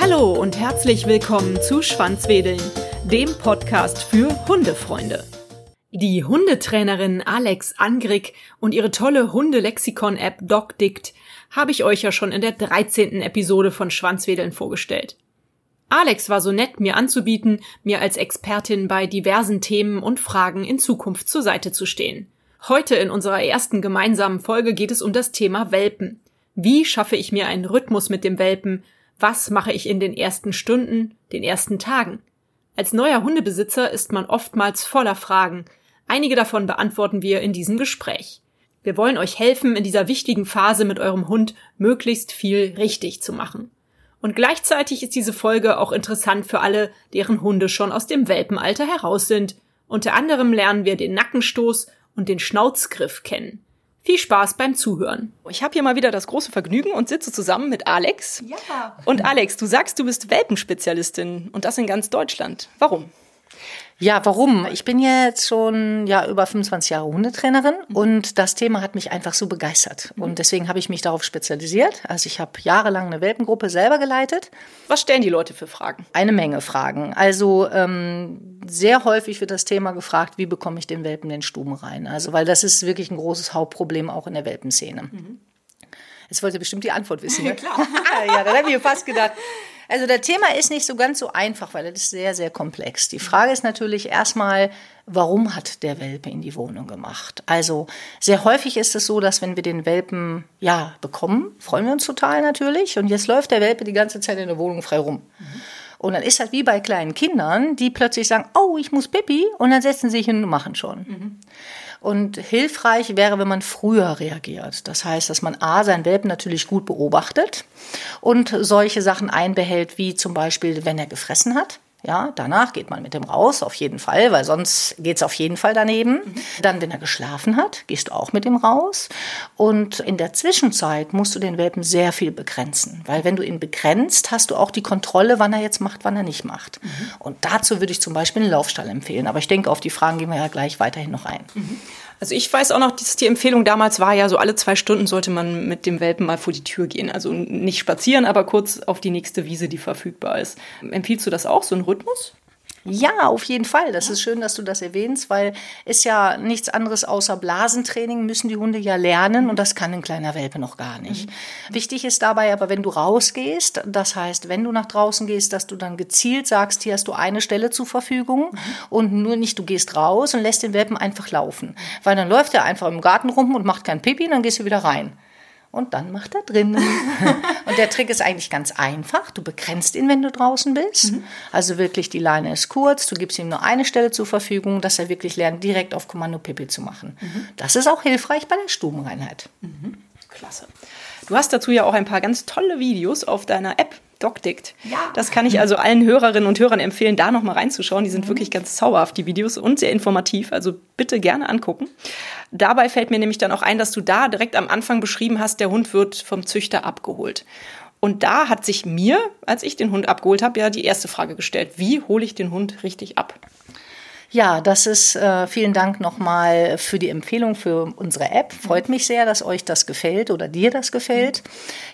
Hallo und herzlich willkommen zu Schwanzwedeln, dem Podcast für Hundefreunde. Die Hundetrainerin Alex Angrig und ihre tolle Hundelexikon-App DocDict habe ich euch ja schon in der 13. Episode von Schwanzwedeln vorgestellt. Alex war so nett, mir anzubieten, mir als Expertin bei diversen Themen und Fragen in Zukunft zur Seite zu stehen. Heute in unserer ersten gemeinsamen Folge geht es um das Thema Welpen. Wie schaffe ich mir einen Rhythmus mit dem Welpen? Was mache ich in den ersten Stunden, den ersten Tagen? Als neuer Hundebesitzer ist man oftmals voller Fragen. Einige davon beantworten wir in diesem Gespräch. Wir wollen euch helfen, in dieser wichtigen Phase mit eurem Hund möglichst viel richtig zu machen. Und gleichzeitig ist diese Folge auch interessant für alle, deren Hunde schon aus dem Welpenalter heraus sind. Unter anderem lernen wir den Nackenstoß und den Schnauzgriff kennen. Viel Spaß beim Zuhören. Ich habe hier mal wieder das große Vergnügen und sitze zusammen mit Alex. Ja. Und Alex, du sagst, du bist Welpenspezialistin und das in ganz Deutschland. Warum? Ja, warum? Ich bin jetzt schon ja über 25 Jahre Hundetrainerin und das Thema hat mich einfach so begeistert und deswegen habe ich mich darauf spezialisiert. Also ich habe jahrelang eine Welpengruppe selber geleitet. Was stellen die Leute für Fragen? Eine Menge Fragen. Also ähm, sehr häufig wird das Thema gefragt, wie bekomme ich den Welpen den Stuben rein? Also weil das ist wirklich ein großes Hauptproblem auch in der Welpenszene. Mhm. Jetzt wollt ihr bestimmt die Antwort wissen. Ne? Klar. ja, da habe ich mir fast gedacht. Also der Thema ist nicht so ganz so einfach, weil es ist sehr, sehr komplex. Die Frage ist natürlich erstmal, warum hat der Welpe in die Wohnung gemacht? Also sehr häufig ist es so, dass wenn wir den Welpen ja bekommen, freuen wir uns total natürlich. Und jetzt läuft der Welpe die ganze Zeit in der Wohnung frei rum. Mhm. Und dann ist das wie bei kleinen Kindern, die plötzlich sagen, oh, ich muss Pipi, und dann setzen sie sich hin und machen schon. Mhm. Und hilfreich wäre, wenn man früher reagiert. Das heißt, dass man A, seinen Welpen natürlich gut beobachtet und solche Sachen einbehält, wie zum Beispiel, wenn er gefressen hat. Ja, danach geht man mit dem raus, auf jeden Fall, weil sonst geht's auf jeden Fall daneben. Mhm. Dann, wenn er geschlafen hat, gehst du auch mit ihm raus. Und in der Zwischenzeit musst du den Welpen sehr viel begrenzen, weil wenn du ihn begrenzt, hast du auch die Kontrolle, wann er jetzt macht, wann er nicht macht. Mhm. Und dazu würde ich zum Beispiel einen Laufstall empfehlen. Aber ich denke, auf die Fragen gehen wir ja gleich weiterhin noch ein. Mhm. Also ich weiß auch noch, dass die Empfehlung damals war ja, so alle zwei Stunden sollte man mit dem Welpen mal vor die Tür gehen. Also nicht spazieren, aber kurz auf die nächste Wiese, die verfügbar ist. Empfiehlst du das auch, so ein Rhythmus? Ja, auf jeden Fall. Das ist schön, dass du das erwähnst, weil ist ja nichts anderes außer Blasentraining müssen die Hunde ja lernen und das kann ein kleiner Welpe noch gar nicht. Mhm. Wichtig ist dabei aber, wenn du rausgehst, das heißt, wenn du nach draußen gehst, dass du dann gezielt sagst, hier hast du eine Stelle zur Verfügung mhm. und nur nicht, du gehst raus und lässt den Welpen einfach laufen. Weil dann läuft er einfach im Garten rum und macht kein Pipi, dann gehst du wieder rein und dann macht er drinnen. und der Trick ist eigentlich ganz einfach. Du begrenzt ihn, wenn du draußen bist. Mhm. Also wirklich, die Leine ist kurz, du gibst ihm nur eine Stelle zur Verfügung, dass er wirklich lernt, direkt auf Kommando Pipi zu machen. Mhm. Das ist auch hilfreich bei der Stubenreinheit. Mhm. Klasse. Du hast dazu ja auch ein paar ganz tolle Videos auf deiner App DocDict. Ja. Das kann ich also allen Hörerinnen und Hörern empfehlen, da nochmal reinzuschauen. Die sind mhm. wirklich ganz zauberhaft, die Videos, und sehr informativ. Also bitte gerne angucken. Dabei fällt mir nämlich dann auch ein, dass du da direkt am Anfang beschrieben hast, der Hund wird vom Züchter abgeholt. Und da hat sich mir, als ich den Hund abgeholt habe, ja die erste Frage gestellt. Wie hole ich den Hund richtig ab? Ja, das ist äh, vielen Dank nochmal für die Empfehlung für unsere App. Freut mich sehr, dass euch das gefällt oder dir das gefällt.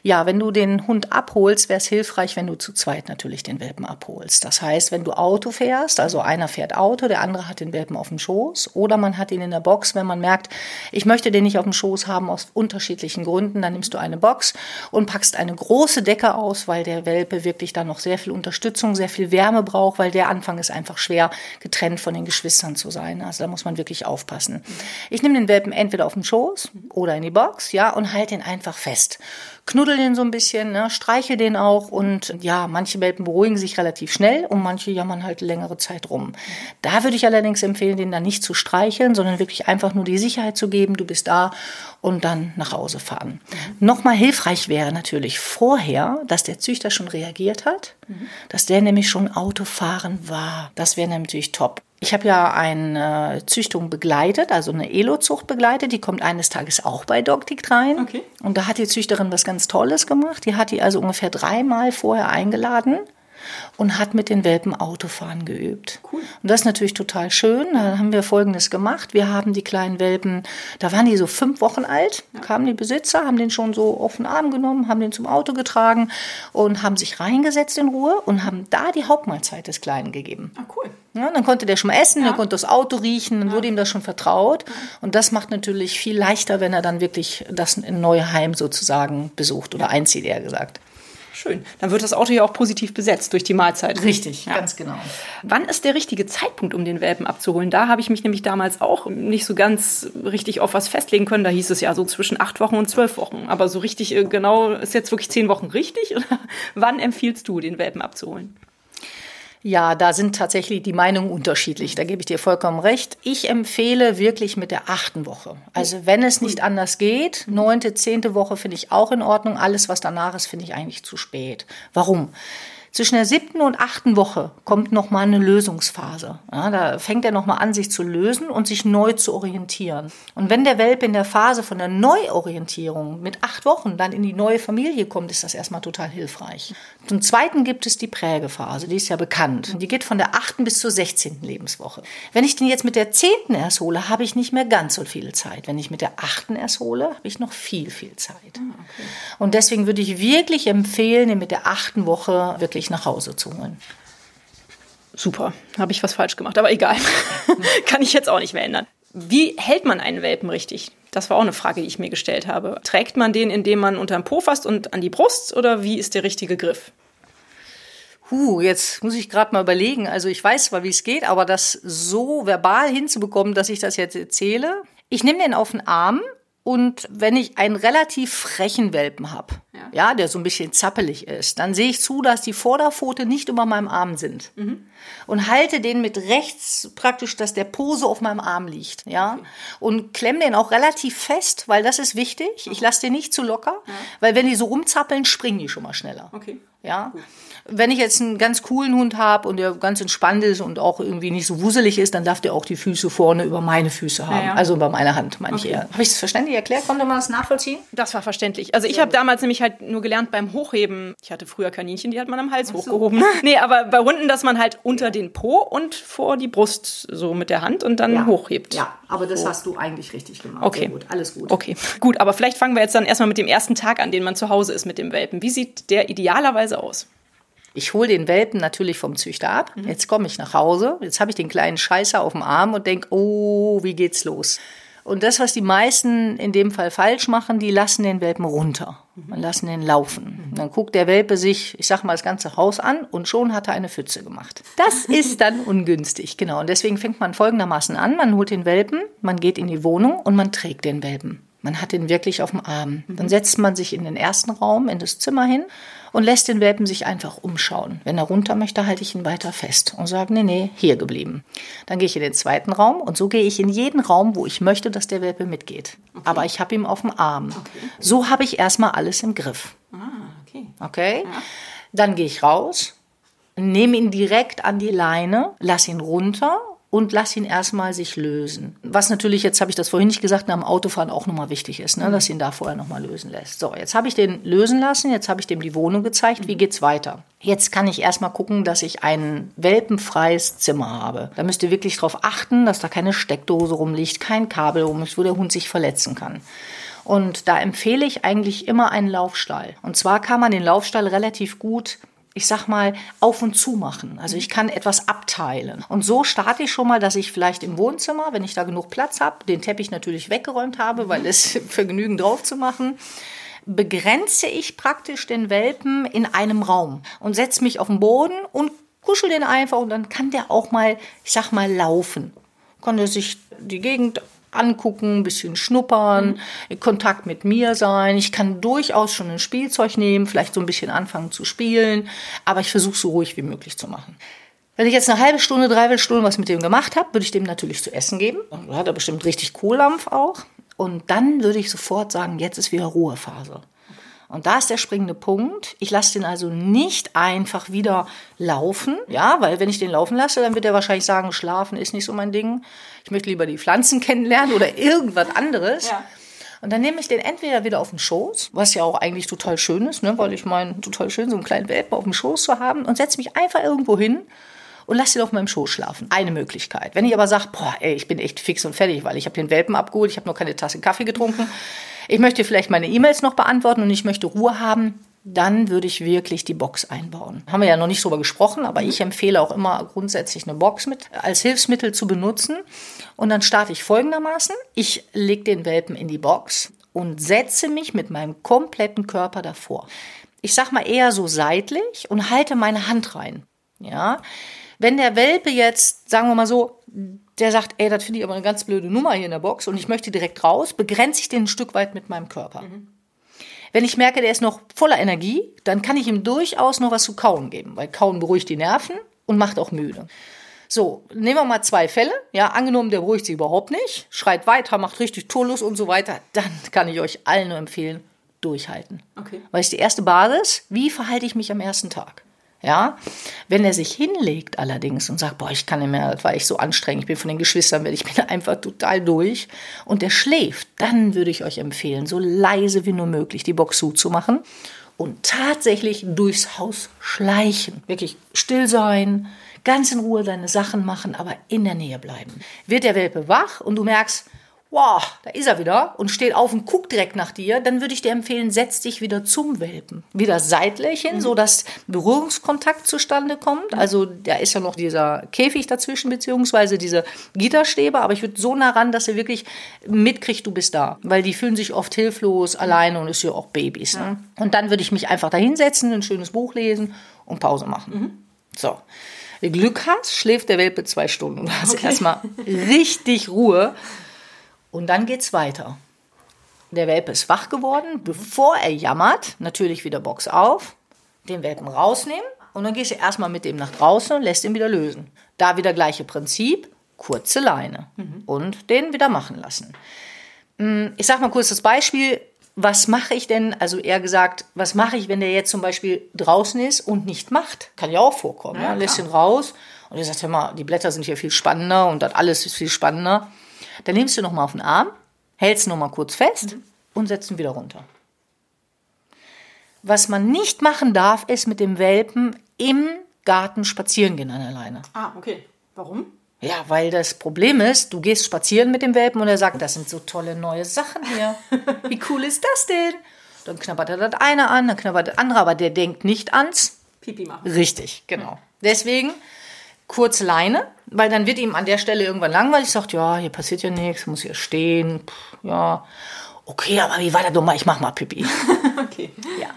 Ja, wenn du den Hund abholst, wäre es hilfreich, wenn du zu zweit natürlich den Welpen abholst. Das heißt, wenn du Auto fährst, also einer fährt Auto, der andere hat den Welpen auf dem Schoß oder man hat ihn in der Box, wenn man merkt, ich möchte den nicht auf dem Schoß haben aus unterschiedlichen Gründen, dann nimmst du eine Box und packst eine große Decke aus, weil der Welpe wirklich dann noch sehr viel Unterstützung, sehr viel Wärme braucht, weil der Anfang ist einfach schwer getrennt von den Geschwistern zu sein. Also da muss man wirklich aufpassen. Ich nehme den Welpen entweder auf den Schoß oder in die Box, ja, und halte ihn einfach fest. Knuddel den so ein bisschen, ne, streiche den auch und ja, manche Welpen beruhigen sich relativ schnell und manche jammern halt längere Zeit rum. Da würde ich allerdings empfehlen, den dann nicht zu streicheln, sondern wirklich einfach nur die Sicherheit zu geben, du bist da und dann nach Hause fahren. Mhm. Nochmal hilfreich wäre natürlich vorher, dass der Züchter schon reagiert hat, mhm. dass der nämlich schon Autofahren war. Das wäre natürlich top. Ich habe ja eine Züchtung begleitet, also eine Elo-Zucht begleitet. Die kommt eines Tages auch bei Dogtick rein. Okay. Und da hat die Züchterin was ganz Tolles gemacht. Die hat die also ungefähr dreimal vorher eingeladen und hat mit den Welpen Autofahren geübt. Cool. Und das ist natürlich total schön. Da haben wir Folgendes gemacht. Wir haben die kleinen Welpen, da waren die so fünf Wochen alt, kamen die Besitzer, haben den schon so auf den Arm genommen, haben den zum Auto getragen und haben sich reingesetzt in Ruhe und haben da die Hauptmahlzeit des Kleinen gegeben. Ah, cool. Ja, dann konnte der schon mal essen, Ja. der konnte das Auto riechen, dann wurde ihm das schon vertraut. Und das macht natürlich viel leichter, wenn er dann wirklich das neue Heim sozusagen besucht oder einzieht, eher gesagt. Schön. Dann wird das Auto ja auch positiv besetzt durch die Mahlzeit. Richtig, Ja. ganz genau. Wann ist der richtige Zeitpunkt, um den Welpen abzuholen? Da habe ich mich nämlich damals auch nicht so ganz richtig auf was festlegen können. Da hieß es ja so zwischen acht Wochen und zwölf Wochen. Aber so richtig äh, genau ist jetzt wirklich zehn Wochen richtig? Oder wann empfiehlst du, den Welpen abzuholen? Ja, da sind tatsächlich die Meinungen unterschiedlich. Da gebe ich dir vollkommen recht. Ich empfehle wirklich mit der achten Woche. Also wenn es nicht anders geht, neunte, zehnte Woche finde ich auch in Ordnung. Alles, was danach ist, finde ich eigentlich zu spät. Warum? Zwischen der siebten und achten Woche kommt noch mal eine Lösungsphase. Ja, da fängt er noch mal an, sich zu lösen und sich neu zu orientieren. Und wenn der Welpe in der Phase von der Neuorientierung mit acht Wochen dann in die neue Familie kommt, ist das erstmal total hilfreich. Zum Zweiten gibt es die Prägephase, die ist ja bekannt. Die geht von der achten bis zur sechzehnten Lebenswoche. Wenn ich den jetzt mit der zehnten erst hole, habe ich nicht mehr ganz so viel Zeit. Wenn ich mit der achten erst hole, habe ich noch viel, viel Zeit. Und deswegen würde ich wirklich empfehlen, den mit der achten Woche wirklich nach Hause zu holen. Super, habe ich was falsch gemacht, aber egal. Kann ich jetzt auch nicht mehr ändern. Wie hält man einen Welpen richtig? Das war auch eine Frage, die ich mir gestellt habe. Trägt man den, indem man unterm Po fasst und an die Brust oder wie ist der richtige Griff? Huh, jetzt muss ich gerade mal überlegen. Also ich weiß zwar, wie es geht, aber das so verbal hinzubekommen, dass ich das jetzt erzähle. Ich nehme den auf den Arm und wenn ich einen relativ frechen Welpen habe, ja. der so ein bisschen zappelig ist, dann sehe ich zu, dass die Vorderpfote nicht über meinem Arm sind. Und halte den mit rechts praktisch, dass der Pose auf meinem Arm liegt, ja. Und klemme den auch relativ fest, weil das ist wichtig. Ich lasse den nicht zu locker, weil wenn die so rumzappeln, springen die schon mal schneller. Okay. Ja. Wenn ich jetzt einen ganz coolen Hund habe und der ganz entspannt ist und auch irgendwie nicht so wuselig ist, dann darf der auch die Füße vorne über meine Füße haben. Ja, ja. Also über meine Hand, meine ich Okay. eher. Habe ich das verständlich erklärt? Konnte man das nachvollziehen? Das war verständlich. Also ich habe damals nämlich halt nur gelernt beim Hochheben. Ich hatte früher Kaninchen, die hat man am Hals hochgehoben. Nee, aber bei Hunden, dass man halt unter den Po und vor die Brust so mit der Hand und dann hochhebt. Ja, aber das hast du eigentlich richtig gemacht. Okay. Sehr gut, alles gut. Okay, gut, aber vielleicht fangen wir jetzt dann erstmal mit dem ersten Tag an, den man zu Hause ist mit dem Welpen. Wie sieht der idealerweise aus? Ich hole den Welpen natürlich vom Züchter ab. Jetzt komme ich nach Hause. Jetzt habe ich den kleinen Scheißer auf dem Arm und denke, oh, wie geht's los? Und das, was die meisten in dem Fall falsch machen, die lassen den Welpen runter. Man lassen den laufen. Dann guckt der Welpe sich, ich sag mal, das ganze Haus an und schon hat er eine Pfütze gemacht. Das ist dann ungünstig, genau. Und deswegen fängt man folgendermaßen an. Man holt den Welpen, man geht in die Wohnung und man trägt den Welpen. Man hat ihn wirklich auf dem Arm. Dann setzt man sich in den ersten Raum, in das Zimmer hin und lässt den Welpen sich einfach umschauen. Wenn er runter möchte, halte ich ihn weiter fest und sage, nee, nee, hier geblieben. Dann gehe ich in den zweiten Raum und so gehe ich in jeden Raum, wo ich möchte, dass der Welpe mitgeht. Aber ich habe ihn auf dem Arm. So habe ich erstmal alles im Griff. Ah, okay. Okay? Dann gehe ich raus, nehme ihn direkt an die Leine, lass ihn runter und lass ihn erstmal sich lösen. Was natürlich, jetzt habe ich das vorhin nicht gesagt, dem Autofahren auch nochmal wichtig ist, ne, dass ihn da vorher nochmal lösen lässt. So, jetzt habe ich den lösen lassen, jetzt habe ich dem die Wohnung gezeigt, wie geht's weiter? Jetzt kann ich erstmal gucken, dass ich ein welpenfreies Zimmer habe. Da müsst ihr wirklich darauf achten, dass da keine Steckdose rumliegt, kein Kabel rumliegt, wo der Hund sich verletzen kann. Und da empfehle ich eigentlich immer einen Laufstall. Und zwar kann man den Laufstall relativ gut ich sag mal, auf und zu machen. Also ich kann etwas abteilen. Und so starte ich schon mal, dass ich vielleicht im Wohnzimmer, wenn ich da genug Platz habe, den Teppich natürlich weggeräumt habe, weil es Vergnügen drauf zu machen, begrenze ich praktisch den Welpen in einem Raum und setze mich auf den Boden und kuschel den einfach und dann kann der auch mal, ich sag mal, laufen. Kann er sich die Gegend angucken, ein bisschen schnuppern, in Kontakt mit mir sein. Ich kann durchaus schon ein Spielzeug nehmen, vielleicht so ein bisschen anfangen zu spielen, aber ich versuche so ruhig wie möglich zu machen. Wenn ich jetzt eine halbe Stunde, dreiviertel Stunde was mit dem gemacht habe, würde ich dem natürlich zu essen geben. Da hat er bestimmt richtig Kohldampf auch. Und dann würde ich sofort sagen, jetzt ist wieder Ruhephase. Und da ist der springende Punkt. Ich lasse den also nicht einfach wieder laufen. Ja, weil wenn ich den laufen lasse, dann wird er wahrscheinlich sagen, schlafen ist nicht so mein Ding. Ich möchte lieber die Pflanzen kennenlernen oder irgendwas anderes. Ja. Und dann nehme ich den entweder wieder auf den Schoß, was ja auch eigentlich total schön ist, ne? weil ich meine, total schön, so einen kleinen Welpen auf dem Schoß zu haben und setze mich einfach irgendwo hin und lasse ihn auf meinem Schoß schlafen. Eine Möglichkeit. Wenn ich aber sage, boah, ey, ich bin echt fix und fertig, weil ich habe den Welpen abgeholt, ich habe noch keine Tasse Kaffee getrunken, ich möchte vielleicht meine E-Mails noch beantworten und ich möchte Ruhe haben, dann würde ich wirklich die Box einbauen. Haben wir ja noch nicht drüber gesprochen, aber ich empfehle auch immer grundsätzlich eine Box mit als Hilfsmittel zu benutzen. Und dann starte ich folgendermaßen. Ich lege den Welpen in die Box und setze mich mit meinem kompletten Körper davor. Ich sag mal eher so seitlich und halte meine Hand rein. Ja. Wenn der Welpe jetzt, sagen wir mal so, der sagt, ey, das finde ich aber eine ganz blöde Nummer hier in der Box und ich möchte direkt raus, begrenze ich den ein Stück weit mit meinem Körper. Mhm. Wenn ich merke, der ist noch voller Energie, dann kann ich ihm durchaus noch was zu kauen geben, weil kauen beruhigt die Nerven und macht auch müde. So, nehmen wir mal zwei Fälle. Ja, angenommen, der beruhigt sich überhaupt nicht, schreit weiter, macht richtig Tolus und so weiter, dann kann ich euch allen nur empfehlen, durchhalten. Okay. Weil es die erste Basis, wie verhalte ich mich am ersten Tag? Ja, wenn er sich hinlegt allerdings und sagt, boah, ich kann nicht mehr, das war echt so anstrengend, ich bin von den Geschwistern weg, ich bin einfach total durch und der schläft, dann würde ich euch empfehlen, so leise wie nur möglich die Box zuzumachen und tatsächlich durchs Haus schleichen. Wirklich still sein, ganz in Ruhe deine Sachen machen, aber in der Nähe bleiben. Wird der Welpe wach und du merkst, wow, da ist er wieder und steht auf und guckt direkt nach dir, dann würde ich dir empfehlen, setz dich wieder zum Welpen. Wieder seitlich hin, mhm. so dass Berührungskontakt zustande kommt. Also da ist ja noch dieser Käfig dazwischen, beziehungsweise diese Gitterstäbe, aber ich würde so nah ran, dass er wirklich mitkriegt, du bist da. Weil die fühlen sich oft hilflos, alleine und ist ja auch Babys. Ne? Ja. Und dann würde ich mich einfach da hinsetzen, ein schönes Buch lesen und Pause machen. Mhm. So. Wenn du Glück hast, schläft der Welpe zwei Stunden und hast okay. erstmal richtig Ruhe. Und dann geht's weiter. Der Welpe ist wach geworden. Bevor er jammert, natürlich wieder Box auf, den Welpen rausnehmen und dann gehst du erstmal mit dem nach draußen und lässt ihn wieder lösen. Da wieder gleiche Prinzip, kurze Leine mhm. und den wieder machen lassen. Hm, ich sag mal kurz das Beispiel. Was mache ich denn, also eher gesagt, was mache ich, wenn der jetzt zum Beispiel draußen ist und nicht macht? Kann ja auch vorkommen. Ja, ja? Lässt ihn raus und ihr sagt, hör mal, die Blätter sind hier viel spannender und das alles ist viel spannender. Dann nimmst du nochmal auf den Arm, hältst nochmal kurz fest mhm. und setzt ihn wieder runter. Was man nicht machen darf, ist mit dem Welpen im Garten spazieren gehen an der Leine. Ah, okay. Warum? Ja, weil das Problem ist, du gehst spazieren mit dem Welpen und er sagt, das sind so tolle neue Sachen hier. Wie cool ist das denn? Dann knabbert er das eine an, dann knabbert das andere, aber der denkt nicht ans Pipi machen. Richtig, genau. Deswegen kurz Leine, weil dann wird ihm an der Stelle irgendwann langweilig, sagt, ja, hier passiert ja nichts, muss hier stehen, Pff, ja. Okay, aber wie war das doch mal? Ich mach mal Pipi. okay. Ja.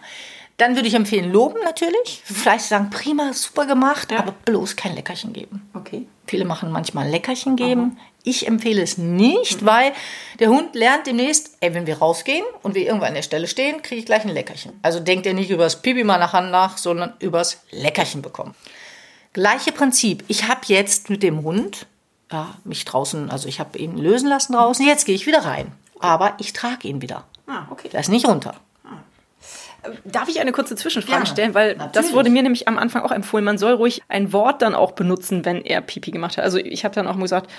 Dann würde ich empfehlen, loben natürlich. Vielleicht sagen, prima, super gemacht, ja. aber bloß kein Leckerchen geben. Okay. Viele machen manchmal Leckerchen geben. Aha. Ich empfehle es nicht, mhm. weil der Hund lernt demnächst, ey, wenn wir rausgehen und wir irgendwo an der Stelle stehen, kriege ich gleich ein Leckerchen. Also denkt er nicht übers Pipi mal nach, sondern übers Leckerchen bekommen. Gleiche Prinzip. Ich habe jetzt mit dem Hund ja, mich draußen, also ich habe ihn lösen lassen draußen. Jetzt gehe ich wieder rein. Aber ich trage ihn wieder. Ah, okay. Der ist nicht runter. Ah. Darf ich eine kurze Zwischenfrage ja, stellen? Weil natürlich. das wurde mir nämlich am Anfang auch empfohlen. Man soll ruhig ein Wort dann auch benutzen, wenn er Pipi gemacht hat. Also ich habe dann auch mal gesagt,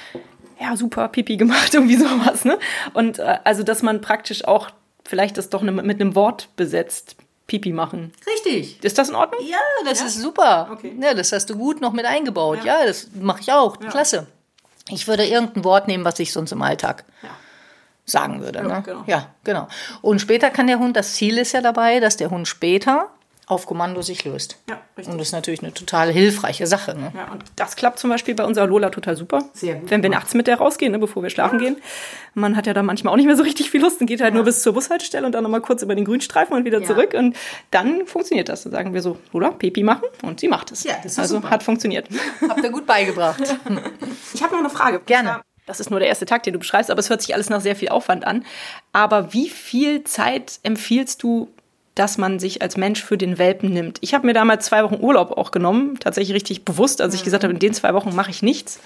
ja, super, Pipi gemacht, irgendwie sowas. Ne? Und äh, also, dass man praktisch auch vielleicht das doch ne, mit einem Wort besetzt. Pipi machen. Richtig. Ist das in Ordnung? Ja, das ja? ist super. Okay. Ja, das hast du gut noch mit eingebaut. Ja, ja das mache ich auch. Ja. Klasse. Ich würde irgendein Wort nehmen, was ich sonst im Alltag sagen würde. Ne? Genau. Ja, genau. Und später kann der Hund, das Ziel ist ja dabei, dass der Hund später auf Kommando sich löst. Ja, richtig. Und das ist natürlich eine total hilfreiche Sache. Ne? Ja, und das klappt zum Beispiel bei unserer Lola total super. Sehr gut. Wenn wir nachts mit der rausgehen, ne, bevor wir schlafen ja. gehen. Man hat ja da manchmal auch nicht mehr so richtig viel Lust und geht halt ja. nur bis zur Bushaltestelle und dann nochmal kurz über den Grünstreifen und wieder ja. zurück. Und dann funktioniert das. Dann sagen wir so, Lola, Pipi machen und sie macht es. Ja, das ist Also super. hat funktioniert. Habt ihr gut beigebracht. ich habe noch eine Frage. Gerne. Das ist nur der erste Tag, den du beschreibst, aber es hört sich alles nach sehr viel Aufwand an. Aber wie viel Zeit empfiehlst du dass man sich als Mensch für den Welpen nimmt. Ich habe mir damals zwei Wochen Urlaub auch genommen, tatsächlich richtig bewusst, als ich gesagt habe, in den zwei Wochen mache ich nichts,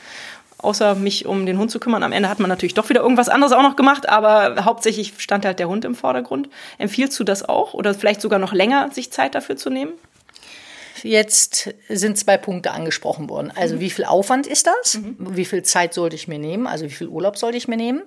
außer mich um den Hund zu kümmern. Am Ende hat man natürlich doch wieder irgendwas anderes auch noch gemacht, aber hauptsächlich stand halt der Hund im Vordergrund. Empfiehlst du das auch oder vielleicht sogar noch länger, sich Zeit dafür zu nehmen? Jetzt sind zwei Punkte angesprochen worden. Also wie viel Aufwand ist das? Wie viel Zeit sollte ich mir nehmen? Also wie viel Urlaub sollte ich mir nehmen?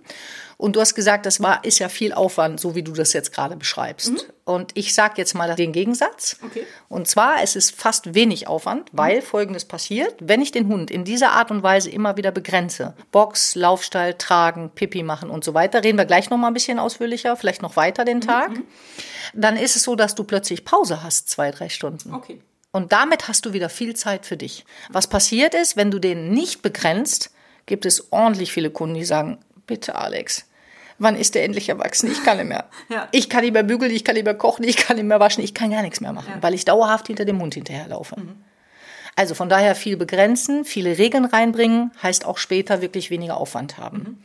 Und du hast gesagt, das war, ist ja viel Aufwand, so wie du das jetzt gerade beschreibst. Mhm. Und ich sage jetzt mal den Gegensatz. Okay. Und zwar, es ist fast wenig Aufwand, weil mhm. Folgendes passiert. Wenn ich den Hund in dieser Art und Weise immer wieder begrenze, Box, Laufstall, tragen, Pipi machen und so weiter, reden wir gleich noch mal ein bisschen ausführlicher, vielleicht noch weiter den mhm. Tag, mhm. dann ist es so, dass du plötzlich Pause hast, zwei, drei Stunden. Okay. Und damit hast du wieder viel Zeit für dich. Was passiert ist, wenn du den nicht begrenzt, gibt es ordentlich viele Kunden, die sagen, bitte Alex, wann ist der endlich erwachsen? Ich kann nicht mehr. Ja. Ich kann nicht mehr bügeln, ich kann nicht mehr kochen, ich kann nicht mehr waschen, ich kann gar nichts mehr machen, ja. weil ich dauerhaft hinter dem Hund hinterherlaufe. Mhm. Also von daher viel begrenzen, viele Regeln reinbringen, heißt auch später wirklich weniger Aufwand haben. Mhm.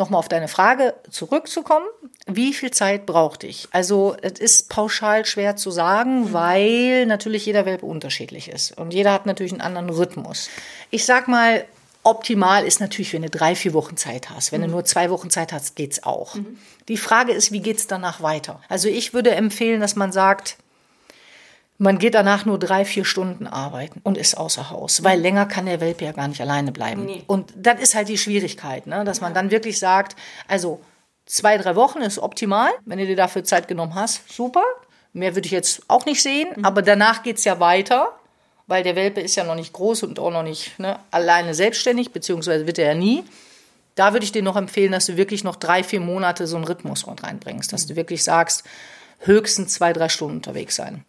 Nochmal auf deine Frage zurückzukommen. Wie viel Zeit brauchte ich? Also, es ist pauschal schwer zu sagen, mhm. weil natürlich jeder Welpe unterschiedlich ist. Und jeder hat natürlich einen anderen Rhythmus. Ich sag mal, Optimal ist natürlich, wenn du drei, vier Wochen Zeit hast. Wenn mhm. du nur zwei Wochen Zeit hast, geht's auch. Mhm. Die Frage ist, wie geht's danach weiter? Also ich würde empfehlen, dass man sagt, man geht danach nur drei, vier Stunden arbeiten und ist außer Haus, weil mhm. länger kann der Welpe ja gar nicht alleine bleiben. Nee. Und das ist halt die Schwierigkeit, ne? dass man dann wirklich sagt, also zwei, drei Wochen ist optimal, wenn du dir dafür Zeit genommen hast, super. Mehr würde ich jetzt auch nicht sehen, mhm. aber danach geht's ja weiter weil der Welpe ist ja noch nicht groß und auch noch nicht ne, alleine selbstständig, beziehungsweise wird er ja nie. Da würde ich dir noch empfehlen, dass du wirklich noch drei, vier Monate so einen Rhythmus reinbringst, dass du wirklich sagst, höchstens zwei, drei Stunden unterwegs sein.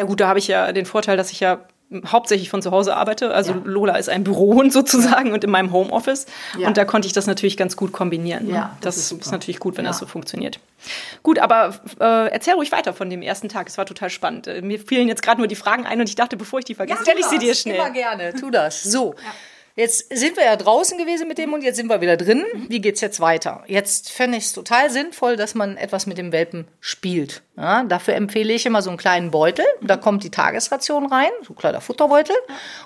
Ja gut, da habe ich ja den Vorteil, dass ich ja hauptsächlich von zu Hause arbeite. Also ja. Lola ist ein Bürohund sozusagen ja. und in meinem Homeoffice. Ja. Und da konnte ich das natürlich ganz gut kombinieren. Ne? Ja, das, das ist, ist, natürlich gut, wenn das so funktioniert. Gut, aber äh, erzähl ruhig weiter von dem ersten Tag. Es war total spannend. Äh, mir fielen jetzt gerade nur die Fragen ein und ich dachte, bevor ich die vergesse, stelle ich sie dir schnell. Immer gerne, tu das. So. Jetzt sind wir ja draußen gewesen mit dem und jetzt sind wir wieder drin. Wie geht's jetzt weiter? Jetzt fände ich es total sinnvoll, dass man etwas mit dem Welpen spielt. Ja, dafür empfehle ich immer so einen kleinen Beutel. Da kommt die Tagesration rein, so ein kleiner Futterbeutel.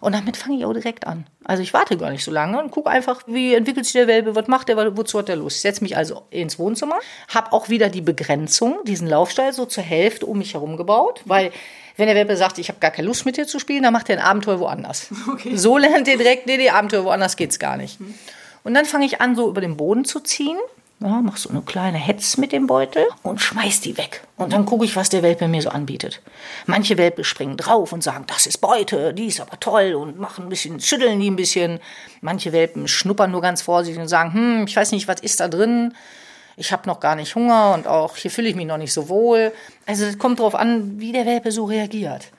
Und damit fange ich auch direkt an. Also ich warte gar nicht so lange und gucke einfach, wie entwickelt sich der Welpe, was macht der, wozu hat der Lust. Setze mich also ins Wohnzimmer, habe auch wieder die Begrenzung, diesen Laufstall so zur Hälfte um mich herum gebaut, weil wenn der Welpe sagt, ich habe gar keine Lust mit dir zu spielen, dann macht er ein Abenteuer woanders. Okay. So lernt er direkt, nee, nee, Abenteuer woanders geht's gar nicht. Und dann fange ich an, so über den Boden zu ziehen. Ja, mach so eine kleine Hetz mit dem Beutel und schmeiß die weg. Und dann gucke ich, was der Welpe mir so anbietet. Manche Welpe springen drauf und sagen, das ist Beute, die ist aber toll und machen ein bisschen, schütteln die ein bisschen. Manche Welpen schnuppern nur ganz vorsichtig und sagen, hm, ich weiß nicht, was ist da drin ich habe noch gar nicht Hunger und auch hier fühle ich mich noch nicht so wohl. Also es kommt darauf an, wie der Welpe so reagiert.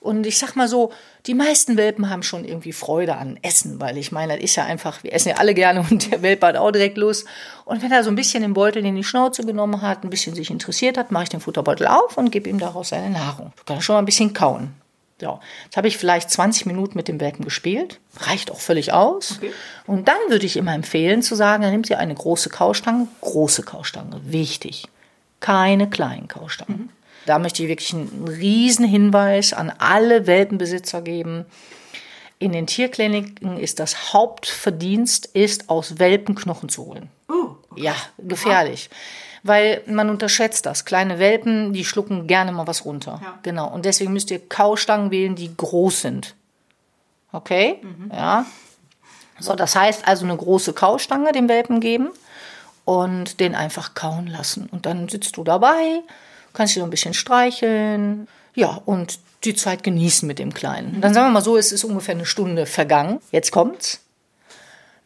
Und ich sag mal so, die meisten Welpen haben schon irgendwie Freude an Essen, weil ich meine, das ist ja einfach, wir essen ja alle gerne und der Welpe hat auch direkt Lust. Und wenn er so ein bisschen den Beutel in die Schnauze genommen hat, ein bisschen sich interessiert hat, mache ich den Futterbeutel auf und gebe ihm daraus seine Nahrung. Kann er schon mal ein bisschen kauen. Ja, jetzt habe ich vielleicht 20 Minuten mit dem Welpen gespielt. Reicht auch völlig aus. Okay. Und dann würde ich immer empfehlen zu sagen, dann nimmt ihr eine große Kaustange. Große Kaustange, wichtig. Keine kleinen Kaustangen. Mhm. Da möchte ich wirklich einen riesen Hinweis an alle Welpenbesitzer geben. In den Tierkliniken ist das Hauptverdienst, ist aus Welpenknochen zu holen. Uh, okay. Ja, gefährlich. Ah weil man unterschätzt das. Kleine Welpen, die schlucken gerne mal was runter. Ja. Genau. Und deswegen müsst ihr Kaustangen wählen, die groß sind. Okay? Mhm. Ja. So, das heißt also eine große Kaustange dem Welpen geben und den einfach kauen lassen. Und dann sitzt du dabei, kannst dich so ein bisschen streicheln. Ja, und die Zeit genießen mit dem Kleinen. Dann sagen wir mal so, es ist ungefähr eine Stunde vergangen. Jetzt kommt's.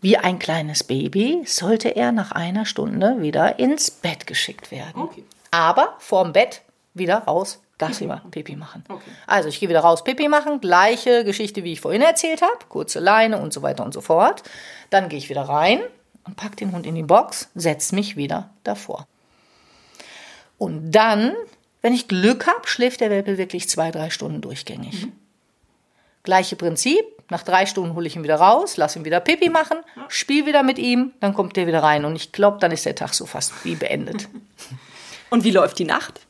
Wie ein kleines Baby sollte er nach einer Stunde wieder ins Bett geschickt werden. Okay. Aber vorm Bett wieder raus, Gassi machen, Pipi machen. Okay. Also ich gehe wieder raus, Pipi machen, gleiche Geschichte, wie ich vorhin erzählt habe, kurze Leine und so weiter und so fort. Dann gehe ich wieder rein und packe den Hund in die Box, setze mich wieder davor. Und dann, wenn ich Glück habe, schläft der Welpe wirklich zwei, drei Stunden durchgängig. Mhm. Gleiche Prinzip, nach drei Stunden hole ich ihn wieder raus, lasse ihn wieder Pipi machen, spiele wieder mit ihm, dann kommt der wieder rein. Und ich glaube, dann ist der Tag so fast wie beendet. Und wie läuft die Nacht?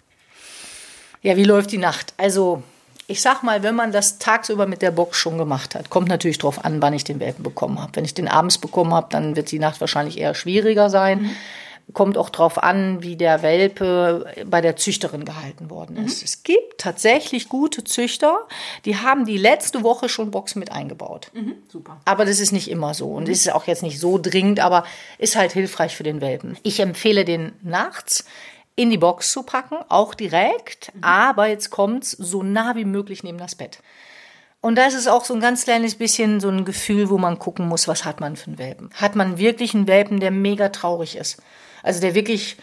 Ja, wie läuft die Nacht? Also, ich sag mal, wenn man das tagsüber mit der Box schon gemacht hat, kommt natürlich darauf an, wann ich den Welpen bekommen habe. Wenn ich den abends bekommen habe, dann wird die Nacht wahrscheinlich eher schwieriger sein. Mhm. Kommt auch drauf an, wie der Welpe bei der Züchterin gehalten worden ist. Es gibt tatsächlich gute Züchter, die haben die letzte Woche schon Boxen mit eingebaut. Super. Aber das ist nicht immer so und ist auch jetzt nicht so dringend, aber ist halt hilfreich für den Welpen. Ich empfehle den nachts in die Box zu packen, auch direkt, aber jetzt kommt's so nah wie möglich neben das Bett. Und da ist es auch so ein ganz kleines bisschen so ein Gefühl, wo man gucken muss, was hat man für einen Welpen? Hat man wirklich einen Welpen, der mega traurig ist? Also der wirklich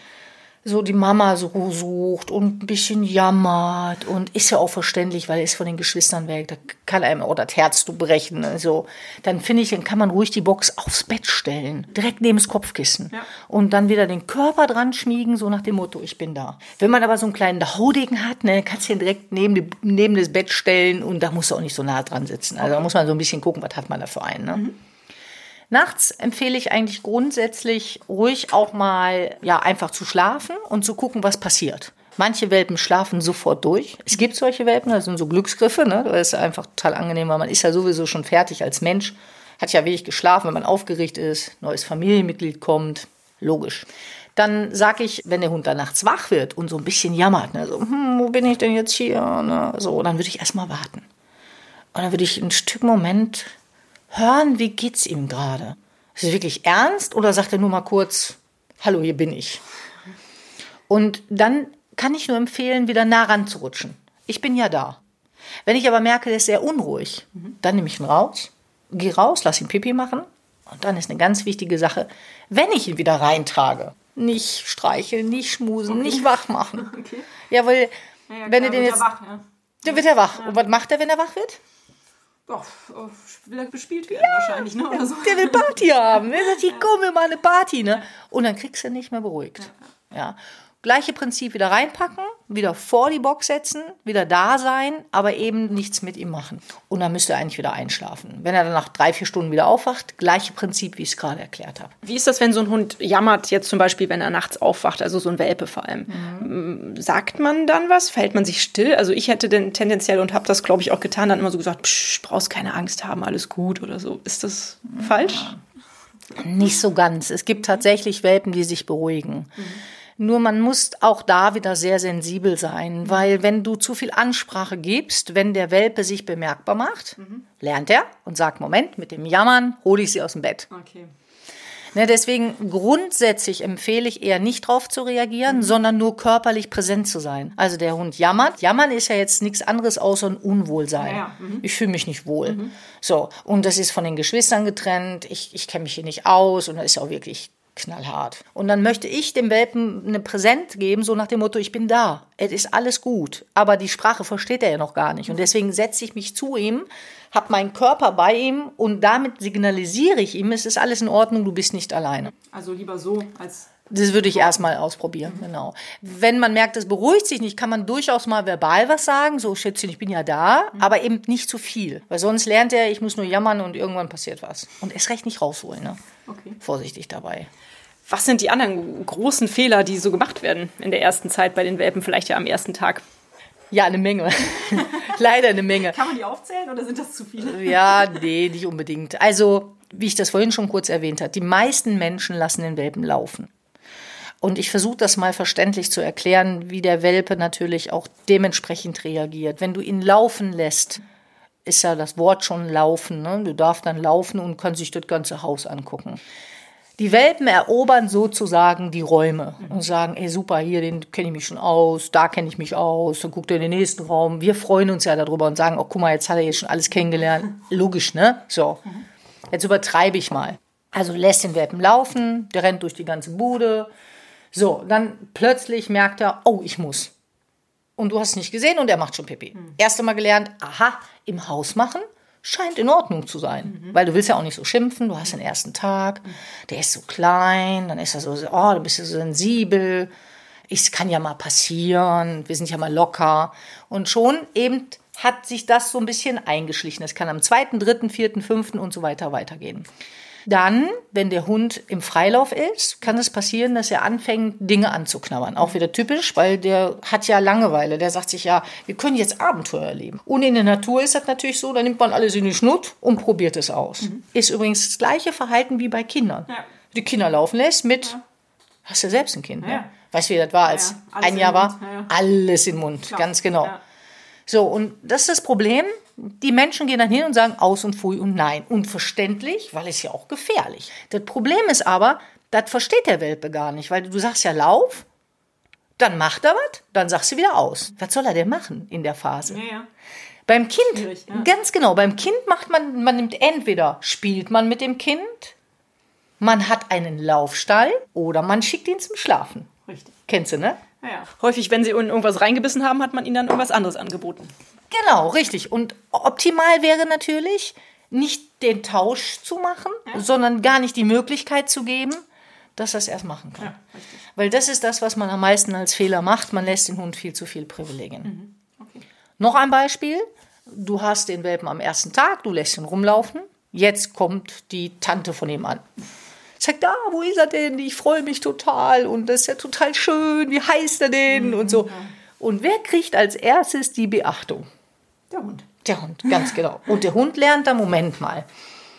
so die Mama so sucht und ein bisschen jammert und ist ja auch verständlich, weil er ist von den Geschwistern weg, da kann einem auch das Herz du brechen. Also dann finde ich, dann kann man ruhig die Box aufs Bett stellen, direkt neben das Kopfkissen Ja. und dann wieder den Körper dran schmiegen, so nach dem Motto, ich bin da. Wenn man aber so einen kleinen Haudegen hat, ne, kannst du ihn direkt neben, die, neben das Bett stellen und da musst du auch nicht so nah dran sitzen. Also da muss man so ein bisschen gucken, was hat man da für einen. Ne? Nachts empfehle ich eigentlich grundsätzlich ruhig auch mal ja einfach zu schlafen und zu gucken, was passiert. Manche Welpen schlafen sofort durch. Es gibt solche Welpen, das sind so Glücksgriffe, ne? Das ist einfach total angenehm, weil man ist ja sowieso schon fertig als Mensch. Hat ja wenig geschlafen, wenn man aufgeregt ist, neues Familienmitglied kommt. Logisch. Dann sage ich, wenn der Hund dann nachts wach wird und so ein bisschen jammert, ne, so, hm, wo bin ich denn jetzt hier? Ne, so, dann würde ich erstmal warten. Und dann würde ich ein Stück Moment hören, wie geht's ihm gerade. Ist es wirklich ernst oder sagt er nur mal kurz, hallo, hier bin ich? Und dann kann ich nur empfehlen, wieder nah ranzurutschen. Ich bin ja da. Wenn ich aber merke, der ist sehr unruhig, dann nehme ich ihn raus, gehe raus, lass ihn Pipi machen. Und dann ist eine ganz wichtige Sache, wenn ich ihn wieder reintrage, nicht streicheln, nicht schmusen, nicht wach machen. Okay. Ja, weil Ja, wenn du den jetzt, wach, ja. dann wird er wach. Und was macht er, wenn er wach wird? Doch, will er bespielt werden wahrscheinlich, ne? Oder so. der will Party haben. Er sagt, hier komm, wir machen eine Party, ne? Und dann kriegst du nicht mehr beruhigt. Ja. Gleiche Prinzip wieder reinpacken, wieder vor die Box setzen, wieder da sein, aber eben nichts mit ihm machen. Und dann müsste er eigentlich wieder einschlafen. Wenn er dann nach drei, vier Stunden wieder aufwacht, gleiche Prinzip, wie ich es gerade erklärt habe. Wie ist das, wenn so ein Hund jammert, jetzt zum Beispiel, wenn er nachts aufwacht, also so ein Welpe vor allem? Mhm. Sagt man dann was? Fällt man sich still? Also ich hätte denn tendenziell und habe das, glaube ich, auch getan, dann immer so gesagt, Psch, brauchst keine Angst haben, alles gut oder so. Ist das falsch? Nicht so ganz. Es gibt tatsächlich Welpen, die sich beruhigen. Nur man muss auch da wieder sehr sensibel sein, weil wenn du zu viel Ansprache gibst, wenn der Welpe sich bemerkbar macht, lernt er und sagt, Moment, mit dem Jammern hole ich sie aus dem Bett. Okay. Ne, deswegen grundsätzlich empfehle ich eher nicht drauf zu reagieren, sondern nur körperlich präsent zu sein. Also der Hund jammert. Jammern ist ja jetzt nichts anderes außer ein Unwohlsein. Ja, ja. Mhm. Ich fühle mich nicht wohl. So, und das ist von den Geschwistern getrennt. Ich, ich kenne mich hier nicht aus und das ist auch wirklich knallhart. Und dann möchte ich dem Welpen eine Präsent geben, so nach dem Motto, ich bin da. Es ist alles gut. Aber die Sprache versteht er ja noch gar nicht. Und deswegen setze ich mich zu ihm, habe meinen Körper bei ihm und damit signalisiere ich ihm, es ist alles in Ordnung, du bist nicht alleine. Also lieber so als. Das würde ich erstmal ausprobieren, genau. Wenn man merkt, es beruhigt sich nicht, kann man durchaus mal verbal was sagen, so Schätzchen, ich bin ja da, aber eben nicht zu viel. Weil sonst lernt er, ich muss nur jammern und irgendwann passiert was. Und erst recht nicht rausholen, ne? Okay. Vorsichtig dabei. Was sind die anderen großen Fehler, die so gemacht werden in der ersten Zeit bei den Welpen, vielleicht ja am ersten Tag? Ja, eine Menge. Leider eine Menge. Kann man die aufzählen oder sind das zu viele? Ja, nee, nicht unbedingt. Also, wie ich das vorhin schon kurz erwähnt habe, die meisten Menschen lassen den Welpen laufen. Und ich versuche das mal verständlich zu erklären, wie der Welpe natürlich auch dementsprechend reagiert. Wenn du ihn laufen lässt, ist ja das Wort schon laufen. Ne? Du darfst dann laufen und kannst sich das ganze Haus angucken. Die Welpen erobern sozusagen die Räume und sagen, ey super, hier, den kenne ich mich schon aus, da kenne ich mich aus, dann guckt er in den nächsten Raum. Wir freuen uns ja darüber und sagen, oh guck mal, jetzt hat er jetzt schon alles kennengelernt. Logisch, ne? So, jetzt übertreibe ich mal. Also lässt den Welpen laufen, der rennt durch die ganze Bude. So, dann plötzlich merkt er, oh, ich muss. Und du hast es nicht gesehen und er macht schon Pipi. Erst einmal gelernt, aha, im Haus machen scheint in Ordnung zu sein. Weil du willst ja auch nicht so schimpfen, du hast den ersten Tag, der ist so klein, dann ist er so, oh, du bist ja so sensibel. Es kann ja mal passieren, wir sind ja mal locker. Und schon eben hat sich das so ein bisschen eingeschlichen. Es kann am zweiten, dritten, vierten, fünften und so weiter weitergehen. Dann, wenn der Hund im Freilauf ist, kann es passieren, dass er anfängt, Dinge anzuknabbern. Auch wieder typisch, weil der hat ja Langeweile. Der sagt sich ja, wir können jetzt Abenteuer erleben. Und in der Natur ist das natürlich so, da nimmt man alles in die Schnut und probiert es aus. Ist übrigens das gleiche Verhalten wie bei Kindern. Ja. Die Kinder laufen lässt mit Hast du selbst ein Kind, ne? Ja. Weißt du, wie das war, als Ja, ja. Ein in Jahr war? Ja, ja. Alles in den Mund, ganz genau. So, und das ist das Problem. Die Menschen gehen dann hin und sagen aus und fui und nein. Unverständlich, weil es ja auch gefährlich. Das Problem ist aber, das versteht der Welpe gar nicht, weil du sagst ja Lauf, dann macht er was, dann sagst du wieder aus. Was soll er denn machen in der Phase? Ja, ja. Beim Kind, ja. ganz genau, beim Kind macht man, man nimmt entweder spielt man mit dem Kind, man hat einen Laufstall oder man schickt ihn zum Schlafen. Richtig. Kennst du, ne? Ja, ja. Häufig, wenn sie in irgendwas reingebissen haben, hat man ihnen dann irgendwas anderes angeboten. Genau, richtig. Und optimal wäre natürlich, nicht den Tausch zu machen, sondern gar nicht die Möglichkeit zu geben, dass er es erst machen kann. Ja. Weil das ist das, was man am meisten als Fehler macht. Man lässt den Hund viel zu viel Privilegien. Mhm. Okay. Noch ein Beispiel. Du hast den Welpen am ersten Tag, du lässt ihn rumlaufen. Jetzt kommt die Tante von ihm an. Sagt, ah, wo ist er denn? Ich freue mich total und das ist ja total schön. Wie heißt er denn? Und so. Und wer kriegt als erstes die Beachtung? Der Hund. Der Hund, ganz genau. Und der Hund lernt da, Moment mal,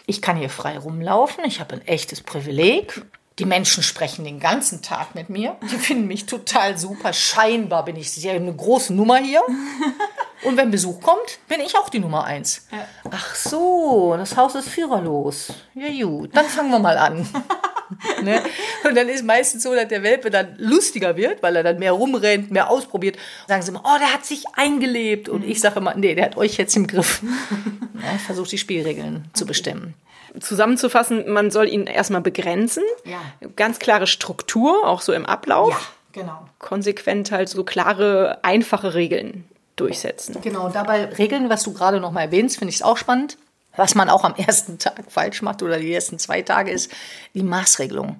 ich kann hier frei rumlaufen, ich habe ein echtes Privileg. Die Menschen sprechen den ganzen Tag mit mir. Die finden mich total super. Scheinbar bin ich sehr eine große Nummer hier. Und wenn Besuch kommt, bin ich auch die Nummer eins. Ach so, das Haus ist führerlos. Ja gut, dann fangen wir mal an. ne? Und dann ist meistens so, dass der Welpe dann lustiger wird, weil er dann mehr rumrennt, mehr ausprobiert. Sagen sie immer, oh, der hat sich eingelebt. Und ich sage immer, nee, der hat euch jetzt im Griff. ja, ich versuche die Spielregeln zu bestimmen. Zusammenzufassen, man soll ihn erstmal begrenzen. Ja. Ganz klare Struktur, auch so im Ablauf. genau. Konsequent halt so klare, einfache Regeln durchsetzen. Genau, dabei Regeln, was du gerade noch mal erwähnst, finde ich es auch spannend. Was man auch am ersten Tag falsch macht oder die ersten zwei Tage ist die Maßregelung.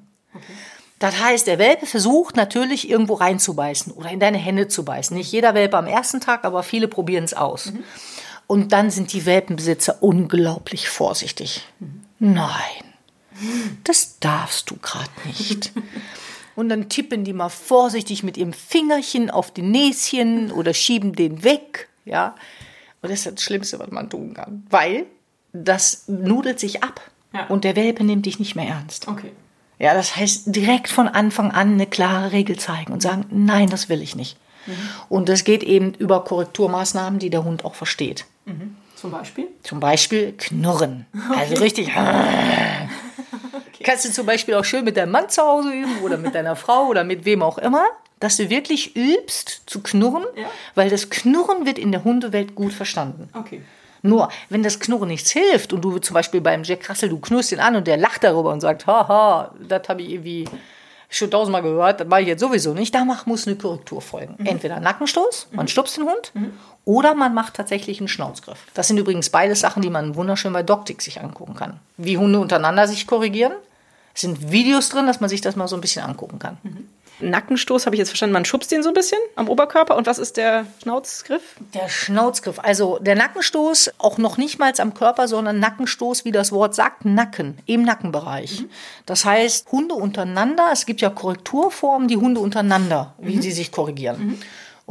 Das heißt, der Welpe versucht natürlich irgendwo reinzubeißen oder in deine Hände zu beißen. Nicht jeder Welpe am ersten Tag, aber viele probieren es aus. Und dann sind die Welpenbesitzer unglaublich vorsichtig. Nein, das darfst du gerade nicht. Und dann tippen die mal vorsichtig mit ihrem Fingerchen auf die Näschen oder schieben den weg. Ja, und das ist das Schlimmste, was man tun kann. Weil das nudelt sich ab. Ja. Und der Welpe nimmt dich nicht mehr ernst. Okay. Ja, das heißt, direkt von Anfang an eine klare Regel zeigen und sagen, nein, das will ich nicht. Und das geht eben über Korrekturmaßnahmen, die der Hund auch versteht. Zum Beispiel? Zum Beispiel knurren. Also richtig. Kannst du zum Beispiel auch schön mit deinem Mann zu Hause üben oder mit deiner Frau oder mit wem auch immer, dass du wirklich übst zu knurren, Ja. weil das Knurren wird in der Hundewelt gut verstanden. Okay. Nur, wenn das Knurren nichts hilft und du zum Beispiel beim Jack Russell, du knurrst ihn an und der lacht darüber und sagt, haha, das habe ich irgendwie schon tausendmal gehört, das mache ich jetzt sowieso nicht, da muss eine Korrektur folgen. Entweder Nackenstoß, man stupst den Hund, oder man macht tatsächlich einen Schnauzgriff. Das sind übrigens beide Sachen, die man wunderschön bei Doctic sich angucken kann. Wie Hunde untereinander sich korrigieren. Es sind Videos drin, dass man sich das mal so ein bisschen angucken kann. Nackenstoß habe ich jetzt verstanden. Man schubst den so ein bisschen am Oberkörper. Und was ist der Schnauzgriff? Der Schnauzgriff, also der Nackenstoß, auch noch nicht mal am Körper, sondern Nackenstoß, wie das Wort sagt, Nacken, im Nackenbereich. Das heißt, Hunde untereinander, es gibt ja Korrekturformen, die Hunde untereinander, wie sie sich korrigieren.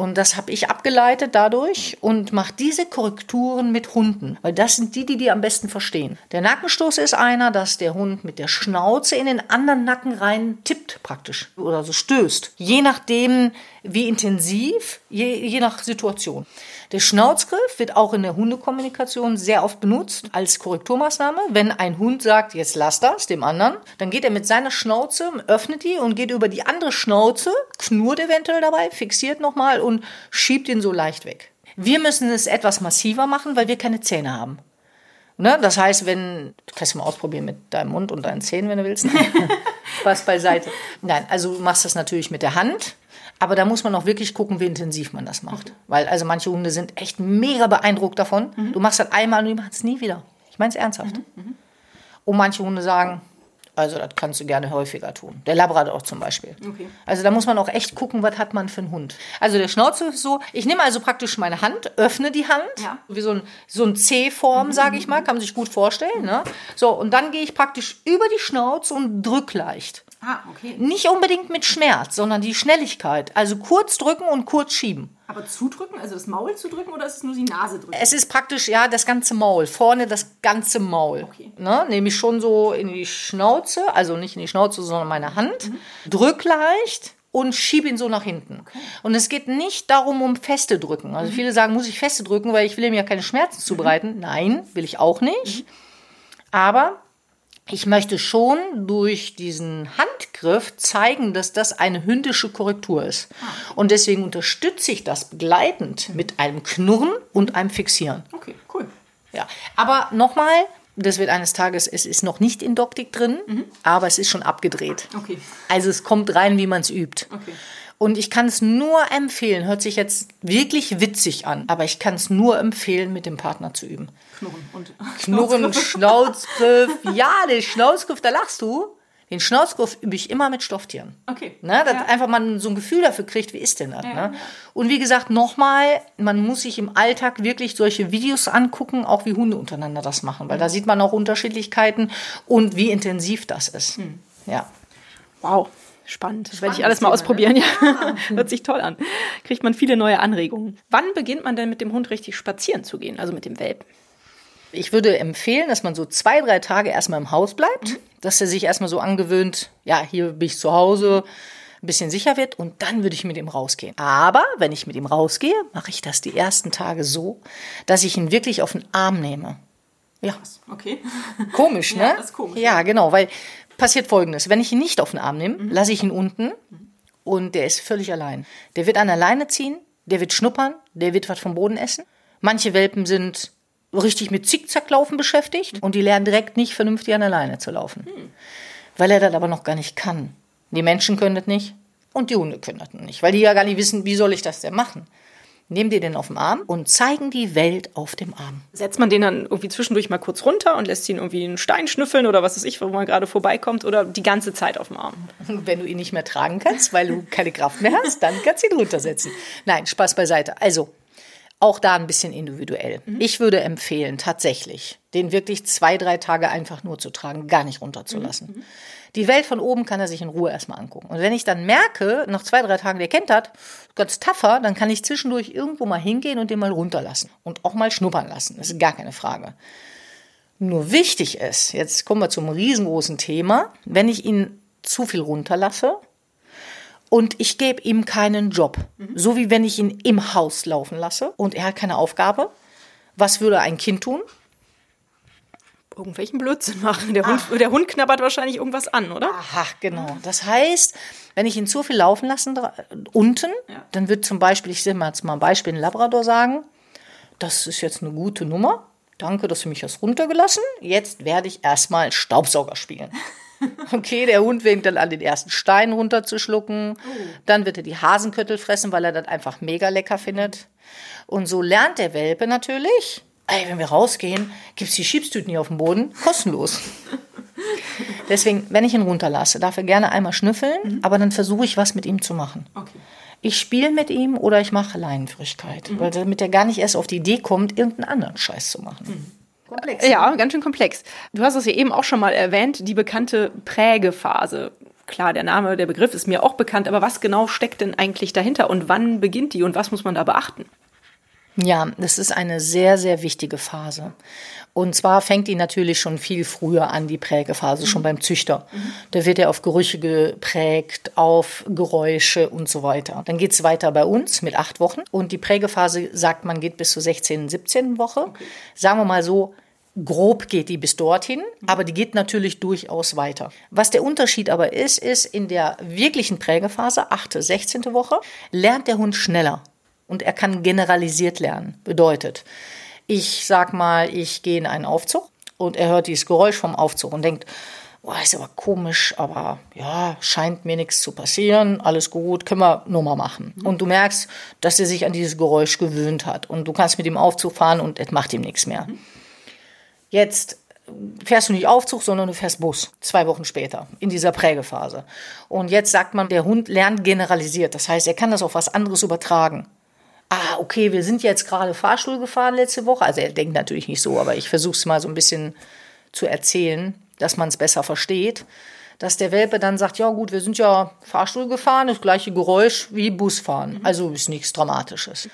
Und das habe ich abgeleitet dadurch und mache diese Korrekturen mit Hunden, weil das sind die, die die am besten verstehen. Der Nackenstoß ist einer, dass der Hund mit der Schnauze in den anderen Nacken rein tippt praktisch oder so stößt. Je nachdem, wie intensiv, je, je nach Situation. Der Schnauzgriff wird auch in der Hundekommunikation sehr oft benutzt als Korrekturmaßnahme. Wenn ein Hund sagt, jetzt lass das dem anderen, dann geht er mit seiner Schnauze, öffnet die und geht über die andere Schnauze, knurrt eventuell dabei, fixiert nochmal und schiebt ihn so leicht weg. Wir müssen es etwas massiver machen, weil wir keine Zähne haben. Ne? Das heißt, wenn, du kannst mal ausprobieren mit deinem Mund und deinen Zähnen, wenn du willst. Spaß beiseite. Nein, also du machst das natürlich mit der Hand. Aber da muss man auch wirklich gucken, wie intensiv man das macht. Weil also manche Hunde sind echt mega beeindruckt davon. Du machst das einmal und die machen es nie wieder. Ich meine es ernsthaft. Und manche Hunde sagen, also das kannst du gerne häufiger tun. Der Labrador zum Beispiel. Okay. Also da muss man auch echt gucken, was hat man für einen Hund. Also der Schnauze ist so, ich nehme also praktisch meine Hand, öffne die Hand, Ja. wie so ein, so ein C-Form, sage ich mal, kann man sich gut vorstellen. Ne? So, und dann gehe ich praktisch über die Schnauze und drück leicht. Ah, okay. Nicht unbedingt mit Schmerz, sondern die Schnelligkeit. Also kurz drücken und kurz schieben. Aber zudrücken, also das Maul zu drücken oder ist es nur die Nase drücken? Es ist praktisch, ja, das ganze Maul. Vorne das ganze Maul. Okay. Ne? Nehme ich schon so in die Schnauze, also nicht in die Schnauze, sondern meine Hand. Drück leicht und schiebe ihn so nach hinten. Und es geht nicht darum, um feste drücken. Also viele sagen, muss ich feste drücken, weil ich will ihm ja keine Schmerzen zubereiten. Nein, will ich auch nicht. Aber ich möchte schon durch diesen Handgriff zeigen, dass das eine hündische Korrektur ist. Und deswegen unterstütze ich das begleitend mit einem Knurren und einem Fixieren. Okay, cool. Ja, aber nochmal, das wird eines Tages, es ist noch nicht in Doktik drin, aber es ist schon abgedreht. Okay. Also es kommt rein, wie man es übt. Okay. Und ich kann es nur empfehlen, hört sich jetzt wirklich witzig an, aber ich kann es nur empfehlen, mit dem Partner zu üben. Knurren und Knurren, Schnauzgriff, ja, den Schnauzgriff, da lachst du. Den Schnauzgriff übe ich immer mit Stofftieren. Okay. Ne, dass Ja. einfach man so ein Gefühl dafür kriegt, wie ist denn das? Ja, ne? ja. Und wie gesagt, nochmal, man muss sich im Alltag wirklich solche Videos angucken, auch wie Hunde untereinander das machen, weil da Mhm. sieht man auch Unterschiedlichkeiten und wie intensiv das ist. Mhm. Ja. Wow, spannend. Das werde ich alles mal ausprobieren. Ja. Hört sich toll an. Kriegt man viele neue Anregungen. Wann beginnt man denn mit dem Hund richtig spazieren zu gehen, also mit dem Welpen? Ich würde empfehlen, dass man so zwei, drei Tage erstmal im Haus bleibt, dass er sich erstmal so angewöhnt, ja, hier bin ich zu Hause, ein bisschen sicher wird und dann würde ich mit ihm rausgehen. Aber wenn ich mit ihm rausgehe, mache ich das die ersten Tage so, dass ich ihn wirklich auf den Arm nehme. Ja, Okay. komisch, ne? Ja, das ist komisch, Ja, genau, weil passiert folgendes, wenn ich ihn nicht auf den Arm nehme, Mhm. lasse ich ihn unten und der ist völlig allein. Der wird an der Leine ziehen, der wird schnuppern, der wird was vom Boden essen. Manche Welpen sind richtig mit Zickzacklaufen beschäftigt und die lernen direkt nicht vernünftig an der Leine zu laufen. Hm. Weil er das aber noch gar nicht kann. Die Menschen können das nicht und die Hunde können das nicht, weil die ja gar nicht wissen, wie soll ich das denn machen. Nehmen die den auf den Arm und zeigen die Welt auf dem Arm. Setzt man den dann irgendwie zwischendurch mal kurz runter und lässt ihn irgendwie einen Stein schnüffeln oder was weiß ich, wo man gerade vorbeikommt oder die ganze Zeit auf dem Arm? Wenn du ihn nicht mehr tragen kannst, weil du keine Kraft mehr hast, dann kannst du ihn runtersetzen. Nein, Spaß beiseite. Also, auch da ein bisschen individuell. Ich würde empfehlen, tatsächlich, den wirklich zwei, drei Tage einfach nur zu tragen, gar nicht runterzulassen. Die Welt von oben kann er sich in Ruhe erstmal angucken. Und wenn ich dann merke, nach zwei, drei Tagen, der kennt das, ganz tougher, dann kann ich zwischendurch irgendwo mal hingehen und den mal runterlassen. Und auch mal schnuppern lassen. Das ist gar keine Frage. Nur wichtig ist, jetzt kommen wir zum riesengroßen Thema, wenn ich ihn zu viel runterlasse und ich gebe ihm keinen Job, so wie wenn ich ihn im Haus laufen lasse und er hat keine Aufgabe, was würde ein Kind tun? Irgendwelchen Blödsinn machen. Der Hund, der Hund knabbert wahrscheinlich irgendwas an, oder? Aha, genau. Das heißt, wenn ich ihn zu viel laufen lasse dra- unten, Ja. dann wird zum Beispiel, ich will mal jetzt mal ein Beispiel, ein Labrador sagen, das ist jetzt eine gute Nummer. Danke, dass du mich hast runtergelassen. Jetzt werde ich erstmal Staubsauger spielen. Okay, der Hund fängt dann an, den ersten Stein runterzuschlucken. Dann wird er die Hasenköttel fressen, weil er das einfach mega lecker findet. Und so lernt der Welpe natürlich, ey, wenn wir rausgehen, gibt's die Schiebstüten hier auf dem Boden, kostenlos. Deswegen, wenn ich ihn runterlasse, darf er gerne einmal schnüffeln, aber dann versuche ich was mit ihm zu machen. Okay. Ich spiele mit ihm oder ich mache Leinenführigkeit, weil damit er gar nicht erst auf die Idee kommt, irgendeinen anderen Scheiß zu machen. Komplex. Ja, ganz schön komplex. Du hast es ja eben auch schon mal erwähnt, die bekannte Prägephase. Klar, der Name, der Begriff ist mir auch bekannt, aber was genau steckt denn eigentlich dahinter und wann beginnt die und was muss man da beachten? Ja, das ist eine sehr, sehr wichtige Phase. Und zwar fängt die natürlich schon viel früher an, die Prägephase, schon beim Züchter. Da wird er auf Gerüche geprägt, auf Geräusche und so weiter. Dann geht's weiter bei uns mit acht Wochen. Und die Prägephase, sagt man, geht bis zur 16., 17. Woche. Sagen wir mal so, grob geht die bis dorthin, aber die geht natürlich durchaus weiter. Was der Unterschied aber ist, ist in der wirklichen Prägephase, achte, 16. Woche, lernt der Hund schneller und er kann generalisiert lernen. Bedeutet, ich sag mal, ich gehe in einen Aufzug und er hört dieses Geräusch vom Aufzug und denkt, boah, ist aber komisch, aber ja, scheint mir nichts zu passieren, alles gut, können wir nur mal machen. Und du merkst, dass er sich an dieses Geräusch gewöhnt hat und du kannst mit dem Aufzug fahren und es macht ihm nichts mehr. Jetzt fährst du nicht Aufzug, sondern du fährst Bus. Zwei Wochen später, in dieser Prägephase. Und jetzt sagt man, der Hund lernt generalisiert. Das heißt, er kann das auf was anderes übertragen. Ah, okay, wir sind jetzt gerade Fahrstuhl gefahren letzte Woche. Also er denkt natürlich nicht so, aber ich versuche es mal so ein bisschen zu erzählen, dass man es besser versteht. dass der Welpe dann sagt, ja gut, wir sind ja Fahrstuhl gefahren, das gleiche Geräusch wie Busfahren. Also ist nichts Dramatisches.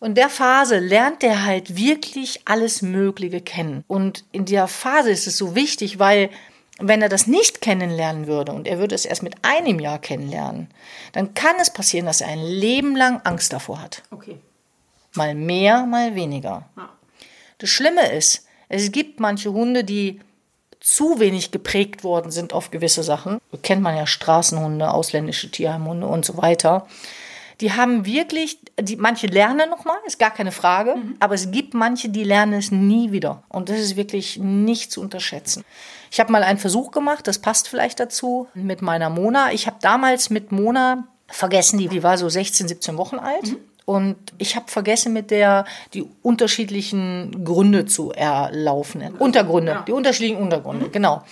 Und in der Phase lernt der halt wirklich alles Mögliche kennen. Und in der Phase ist es so wichtig, weil wenn er das nicht kennenlernen würde und er würde es erst mit einem Jahr kennenlernen, dann kann es passieren, dass er ein Leben lang Angst davor hat. Okay. Mal mehr, mal weniger. Ja. Das Schlimme ist, es gibt manche Hunde, die zu wenig geprägt worden sind auf gewisse Sachen. Kennt man ja Straßenhunde, ausländische Tierheimhunde und so weiter. Die haben wirklich, die, manche lernen nochmal, ist gar keine Frage, aber es gibt manche, die lernen es nie wieder. Und das ist wirklich nicht zu unterschätzen. Ich habe mal einen Versuch gemacht, das passt vielleicht dazu, mit meiner Mona. Ich habe damals mit Mona vergessen, die, die war so 16, 17 Wochen alt. Und ich habe vergessen, mit der die unterschiedlichen Gründe zu erlaufen. Untergründe, Ja. die unterschiedlichen Untergründe, genau.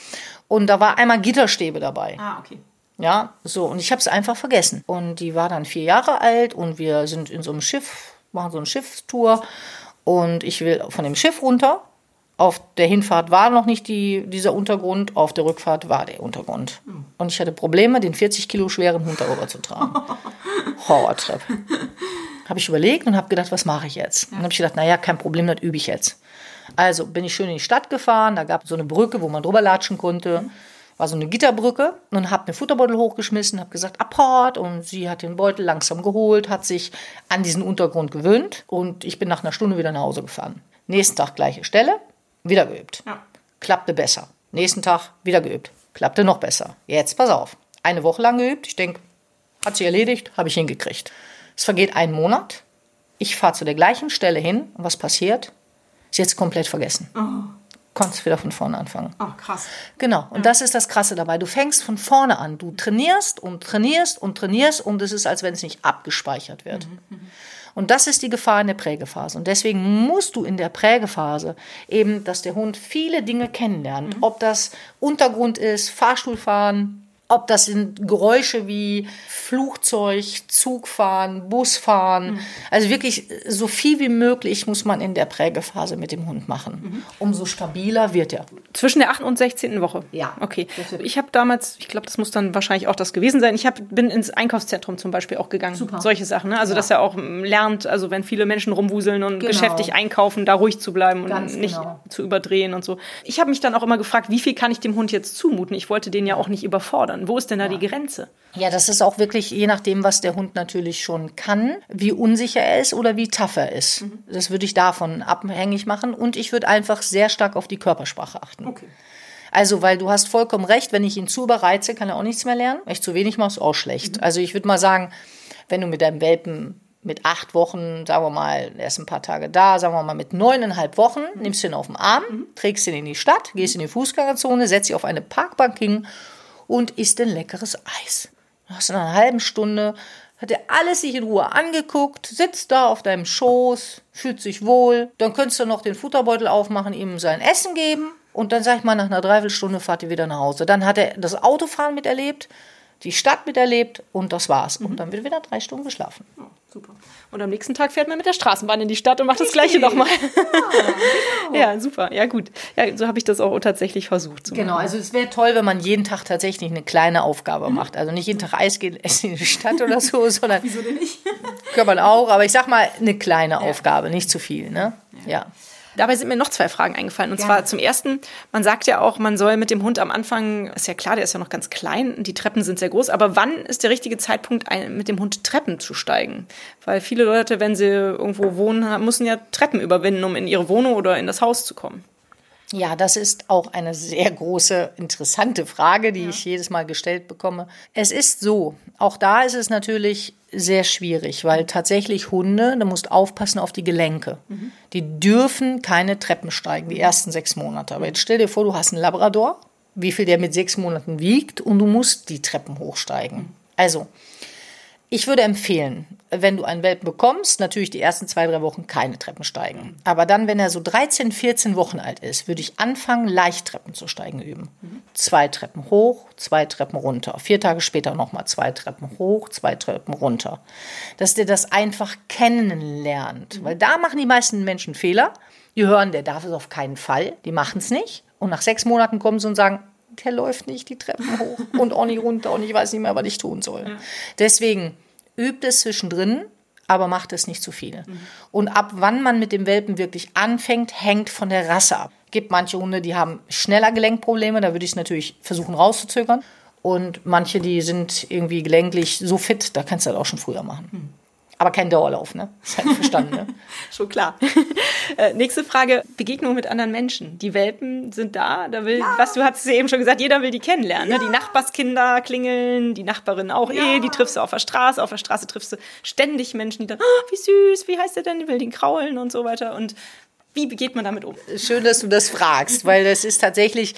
Und da war einmal Gitterstäbe dabei. Ah, okay. Ja, so. Und ich habe es einfach vergessen. Und die war dann vier Jahre alt und wir sind in so einem Schiff, machen so eine Schiffstour. Und ich will von dem Schiff runter. Auf der Hinfahrt war noch nicht die, dieser Untergrund, auf der Rückfahrt war der Untergrund. Und ich hatte Probleme, den 40 Kilo schweren Hund darüber zu tragen. Horrortrip. Habe ich überlegt und habe gedacht, was mache ich jetzt? Und habe ich gedacht, naja, kein Problem, das übe ich jetzt. Also bin ich schön in die Stadt gefahren, da gab es so eine Brücke, wo man drüber latschen konnte. War so eine Gitterbrücke und habe mir Futterbeutel hochgeschmissen, habe gesagt, Apport und sie hat den Beutel langsam geholt, hat sich an diesen Untergrund gewöhnt und ich bin nach einer Stunde wieder nach Hause gefahren. Nächsten Tag gleiche Stelle, wieder geübt. Ja. Klappte besser. Nächsten Tag wieder geübt. Klappte noch besser. Jetzt pass auf. Eine Woche lang geübt. Ich denke, hat sich erledigt, habe ich hingekriegt. Es vergeht ein Monat. Ich fahre zu der gleichen Stelle hin und was passiert? Sie hat es komplett vergessen. Konntest wieder von vorne anfangen. Oh, krass. Genau. Und das ist das Krasse dabei. Du fängst von vorne an. Du trainierst und trainierst und trainierst und es ist, als wenn es nicht abgespeichert wird. Und das ist die Gefahr in der Prägephase. Und deswegen musst du in der Prägephase eben, dass der Hund viele Dinge kennenlernt. Ob das Untergrund ist, Fahrstuhlfahren, ob das sind Geräusche wie Flugzeug, Zugfahren, Busfahren. Also wirklich so viel wie möglich muss man in der Prägephase mit dem Hund machen. Umso stabiler wird er. Zwischen der 8. und 16. Woche. Ja. Okay. Ich habe damals, ich glaube, das muss dann wahrscheinlich auch das gewesen sein. Ich hab, bin ins Einkaufszentrum zum Beispiel auch gegangen. Super. Solche Sachen. Ne? Also, dass er auch ähm, lernt, also wenn viele Menschen rumwuseln und Genau. geschäftig einkaufen, da ruhig zu bleiben und Ganz nicht genau. zu überdrehen und so. Ich habe mich dann auch immer gefragt, wie viel kann ich dem Hund jetzt zumuten? Ich wollte den ja auch nicht überfordern. Wo ist denn da die Grenze? Ja, das ist auch wirklich je nachdem, was der Hund natürlich schon kann, wie unsicher er ist oder wie tough er ist. Das würde ich davon abhängig machen und ich würde einfach sehr stark auf die Körpersprache achten. Okay. Also, weil du hast vollkommen recht, wenn ich ihn zu überreize, kann er auch nichts mehr lernen. Wenn ich zu wenig mache, ist auch schlecht. Also ich würde mal sagen, wenn du mit deinem Welpen mit acht Wochen, sagen wir mal, er ist ein paar Tage da, sagen wir mal mit neuneinhalb Wochen, nimmst du ihn auf den Arm, trägst ihn in die Stadt, gehst in die Fußgängerzone, setzt ihn auf eine Parkbank hin und isst ein leckeres Eis. Hast in einer halben Stunde, hat er alles sich in Ruhe angeguckt, sitzt da auf deinem Schoß, fühlt sich wohl. Dann könntest du noch den Futterbeutel aufmachen, ihm sein Essen geben. Und dann sag ich mal, nach einer Dreiviertelstunde fahrt ihr wieder nach Hause. Dann hat er das Autofahren miterlebt, die Stadt miterlebt und das war's. Und dann wird wieder drei Stunden geschlafen. Oh, super. Und am nächsten Tag fährt man mit der Straßenbahn in die Stadt und macht das Gleiche nochmal. Ja, super. Ja, gut. Ja, so habe ich das auch tatsächlich versucht. zu Genau, machen. also es wäre toll, wenn man jeden Tag tatsächlich eine kleine Aufgabe macht. Also nicht jeden Tag Eis gehen, essen in die Stadt oder so, sondern Wieso denn nicht? kann man auch. Aber ich sag mal, eine kleine Aufgabe, nicht zu viel. Ne? Ja. Dabei sind mir noch zwei Fragen eingefallen. Und zwar zum ersten, man sagt ja auch, man soll mit dem Hund am Anfang, ist ja klar, der ist ja noch ganz klein, die Treppen sind sehr groß, aber wann ist der richtige Zeitpunkt, ein- mit dem Hund Treppen zu steigen? Weil viele Leute, wenn sie irgendwo wohnen, müssen ja Treppen überwinden, um in ihre Wohnung oder in das Haus zu kommen. Ja, das ist auch eine sehr große, interessante Frage, die ich jedes Mal gestellt bekomme. Es ist so, auch da ist es natürlich sehr schwierig, weil tatsächlich Hunde, du musst aufpassen auf die Gelenke. Die dürfen keine Treppen steigen, die ersten sechs Monate. Aber jetzt stell dir vor, du hast einen Labrador, wie viel der mit sechs Monaten wiegt und du musst die Treppen hochsteigen. Also, ich würde empfehlen, wenn du einen Welpen bekommst, natürlich die ersten zwei, drei Wochen keine Treppen steigen. Aber dann, wenn er so 13, 14 Wochen alt ist, würde ich anfangen, Leichttreppen zu steigen üben. Zwei Treppen hoch, zwei Treppen runter. Vier Tage später nochmal zwei Treppen hoch, zwei Treppen runter. Dass der das einfach kennenlernt. Weil da machen die meisten Menschen Fehler. Die hören, der darf es auf keinen Fall. Die machen es nicht. Und nach sechs Monaten kommen sie und sagen, der läuft nicht die Treppen hoch und auch nicht runter und ich weiß nicht mehr, was ich tun soll. Ja. Deswegen übt es zwischendrin, aber macht es nicht zu viel. Mhm. Und ab wann man mit dem Welpen wirklich anfängt, hängt von der Rasse ab. Es gibt manche Hunde, die haben schneller Gelenkprobleme, da würde ich es natürlich versuchen rauszuzögern. Und manche, die sind irgendwie gelenklich so fit, da kannst du das auch schon früher machen. Mhm. Aber kein Dauerlauf, ne? Ist halt verstanden, ne? Schon klar. äh, nächste Frage: Begegnung mit anderen Menschen. Die Welpen sind da. Da will, ja. was du hast eben schon gesagt, jeder will die kennenlernen. Ja. Ne? Die Nachbarskinder klingeln, die Nachbarin auch ja. eh, die triffst du auf der Straße. Auf der Straße triffst du ständig Menschen, die dann, oh, wie süß, wie heißt der denn? Die will den kraulen und so weiter. Und wie geht man damit um? Schön, dass du das fragst, weil das ist tatsächlich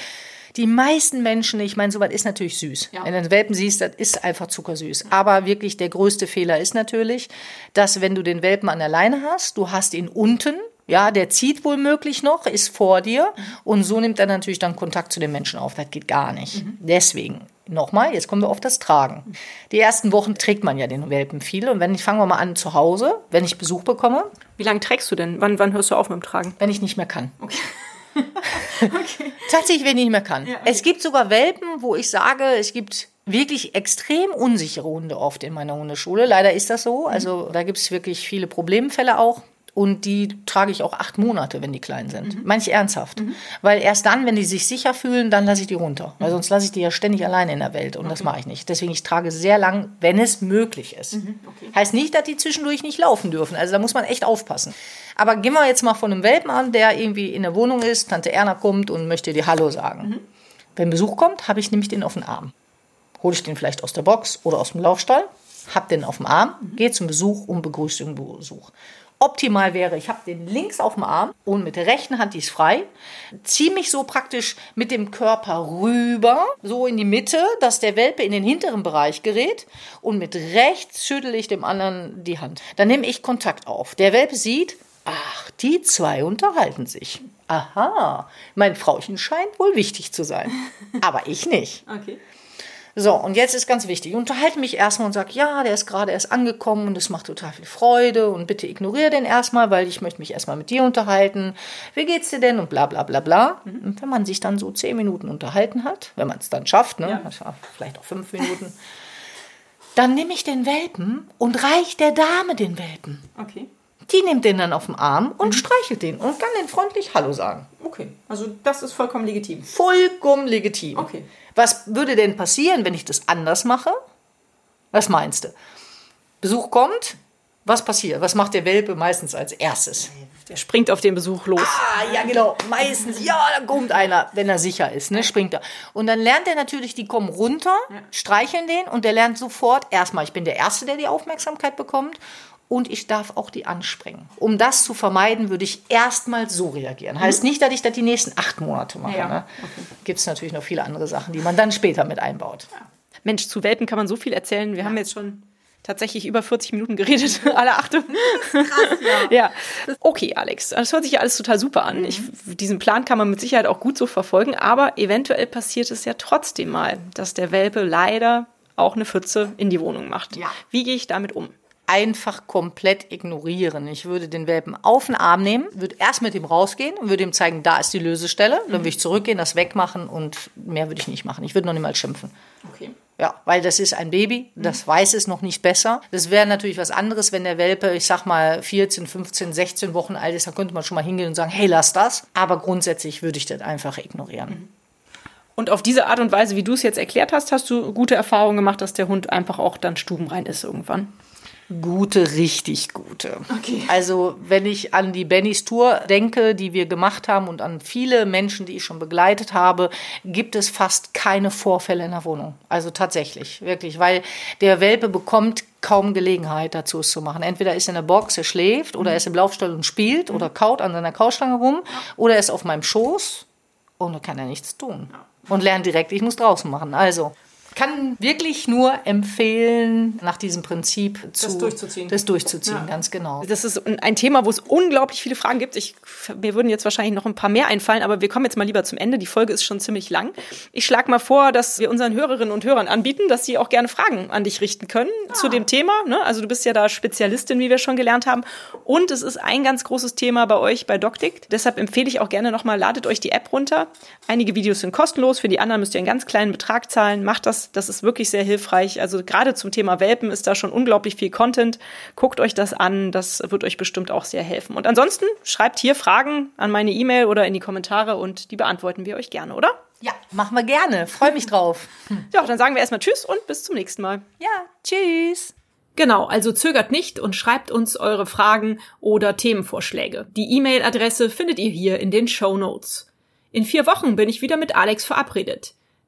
die meisten Menschen, ich meine, sowas ist natürlich süß. Ja. Wenn du einen Welpen siehst, das ist einfach zuckersüß. Aber wirklich der größte Fehler ist natürlich, dass wenn du den Welpen an der Leine hast, du hast ihn unten, ja, der zieht wohl möglich noch, ist vor dir und so nimmt er natürlich dann Kontakt zu den Menschen auf. Das geht gar nicht. Mhm. Deswegen Nochmal, jetzt kommen wir auf das Tragen. Die ersten Wochen trägt man ja den Welpen viel. Und wenn ich, fangen wir mal an zu Hause, wenn ich Besuch bekomme. Wie lange trägst du denn? Wann, wann hörst du auf mit dem Tragen? Wenn ich nicht mehr kann. Okay. okay. Tatsächlich, wenn ich nicht mehr kann. Ja, okay. Es gibt sogar Welpen, wo ich sage, es gibt wirklich extrem unsichere Hunde oft in meiner Hundeschule. Leider ist das so. Also da gibt es wirklich viele Problemfälle auch. Und die trage ich auch acht Monate, wenn die klein sind. Mhm. Meine ich ernsthaft. Mhm. Weil erst dann, wenn die sich sicher fühlen, dann lasse ich die runter. Weil sonst lasse ich die ja ständig alleine in der Welt. Und okay. das mache ich nicht. Deswegen, ich trage sehr lang, wenn es möglich ist. Mhm. Okay. Heißt nicht, dass die zwischendurch nicht laufen dürfen. Also da muss man echt aufpassen. Aber gehen wir jetzt mal von einem Welpen an, der irgendwie in der Wohnung ist, Tante Erna kommt und möchte dir Hallo sagen. Mhm. Wenn Besuch kommt, habe ich nämlich den auf den Arm. Hole ich den vielleicht aus der Box oder aus dem Laufstall, hab den auf dem Arm, gehe zum Besuch und begrüße den Besuch. Optimal wäre, ich habe den links auf dem Arm und mit der rechten Hand die ist frei, ziehe mich so praktisch mit dem Körper rüber, so in die Mitte, dass der Welpe in den hinteren Bereich gerät und mit rechts schüttel ich dem anderen die Hand. Dann nehme ich Kontakt auf. Der Welpe sieht, ach, die zwei unterhalten sich. Aha, mein Frauchen scheint wohl wichtig zu sein, aber ich nicht. Okay. So, und jetzt ist ganz wichtig, ich unterhalte mich erstmal und sage, ja, der ist gerade erst angekommen und es macht total viel Freude und bitte ignoriere den erstmal, weil ich möchte mich erstmal mit dir unterhalten. Wie geht's dir denn? Und bla bla bla bla. Mhm. Und wenn man sich dann so zehn Minuten unterhalten hat, wenn man es dann schafft, ne, ja. vielleicht auch fünf Minuten, dann nehme ich den Welpen und reich der Dame den Welpen. Okay. Die nimmt den dann auf den Arm und mhm. streichelt den und kann den freundlich Hallo sagen. Okay, also das ist vollkommen legitim. Vollkommen legitim. Okay. Was würde denn passieren, wenn ich das anders mache? Was meinst du? Besuch kommt, was passiert? Was macht der Welpe meistens als erstes? Der springt auf den Besuch los. Ah, ja, genau. Meistens, ja, da kommt einer, wenn er sicher ist, ne, springt er. Und dann lernt er natürlich, die kommen runter, streicheln den und der lernt sofort erstmal, ich bin der Erste, der die Aufmerksamkeit bekommt und ich darf auch die anspringen. Um das zu vermeiden, würde ich erstmal so reagieren. Heißt nicht, dass ich das die nächsten acht Monate mache. Ja. Ne? Okay. Gibt es natürlich noch viele andere Sachen, die man dann später mit einbaut. Ja. Mensch, zu Welpen kann man so viel erzählen. Wir ja. haben jetzt schon tatsächlich über 40 Minuten geredet. Alle Achtung. Krass, ja. ja. Okay, Alex, das hört sich ja alles total super an. Mhm. Ich, diesen Plan kann man mit Sicherheit auch gut so verfolgen, aber eventuell passiert es ja trotzdem mal, dass der Welpe leider auch eine Pfütze in die Wohnung macht. Ja. Wie gehe ich damit um? Einfach komplett ignorieren. Ich würde den Welpen auf den Arm nehmen, würde erst mit ihm rausgehen und würde ihm zeigen, da ist die Lösestelle. Dann würde ich zurückgehen, das wegmachen und mehr würde ich nicht machen. Ich würde noch nicht mal schimpfen. Okay. Ja, weil das ist ein Baby, das mhm. weiß es noch nicht besser. Das wäre natürlich was anderes, wenn der Welpe, ich sag mal, 14, 15, 16 Wochen alt ist, dann könnte man schon mal hingehen und sagen, hey, lass das. Aber grundsätzlich würde ich das einfach ignorieren. Mhm. Und auf diese Art und Weise, wie du es jetzt erklärt hast, hast du gute Erfahrungen gemacht, dass der Hund einfach auch dann stubenrein ist irgendwann. Gute, richtig gute. Okay. Also wenn ich an die Bennys Tour denke, die wir gemacht haben und an viele Menschen, die ich schon begleitet habe, gibt es fast keine Vorfälle in der Wohnung. Also tatsächlich, wirklich, weil der Welpe bekommt kaum Gelegenheit dazu es zu machen. Entweder ist er in der Box, er schläft, oder er ist im Laufstall und spielt mhm. oder kaut an seiner Kaustange rum, oder er ist auf meinem Schoß und da kann er nichts tun. Und lernt direkt, ich muss draußen machen. Also kann wirklich nur empfehlen, nach diesem Prinzip zu, das durchzuziehen. Das durchzuziehen, ja. ganz genau. Das ist ein Thema, wo es unglaublich viele Fragen gibt. Ich, mir würden jetzt wahrscheinlich noch ein paar mehr einfallen, aber wir kommen jetzt mal lieber zum Ende. Die Folge ist schon ziemlich lang. Ich schlage mal vor, dass wir unseren Hörerinnen und Hörern anbieten, dass sie auch gerne Fragen an dich richten können ah. zu dem Thema. Ne? Also du bist ja da Spezialistin, wie wir schon gelernt haben. Und es ist ein ganz großes Thema bei euch bei DocDict. Deshalb empfehle ich auch gerne nochmal, ladet euch die App runter. Einige Videos sind kostenlos, für die anderen müsst ihr einen ganz kleinen Betrag zahlen. Macht das, das ist wirklich sehr hilfreich. Also gerade zum Thema Welpen ist da schon unglaublich viel Content. Guckt euch das an, das wird euch bestimmt auch sehr helfen. Und ansonsten schreibt hier Fragen an meine E-Mail oder in die Kommentare und die beantworten wir euch gerne, oder? Ja, machen wir gerne. Freue mich drauf. Ja, dann sagen wir erstmal Tschüss und bis zum nächsten Mal. Ja, tschüss. Genau, also zögert nicht und schreibt uns eure Fragen oder Themenvorschläge. Die E-Mail-Adresse findet ihr hier in den Show Notes. In vier Wochen bin ich wieder mit Alex verabredet.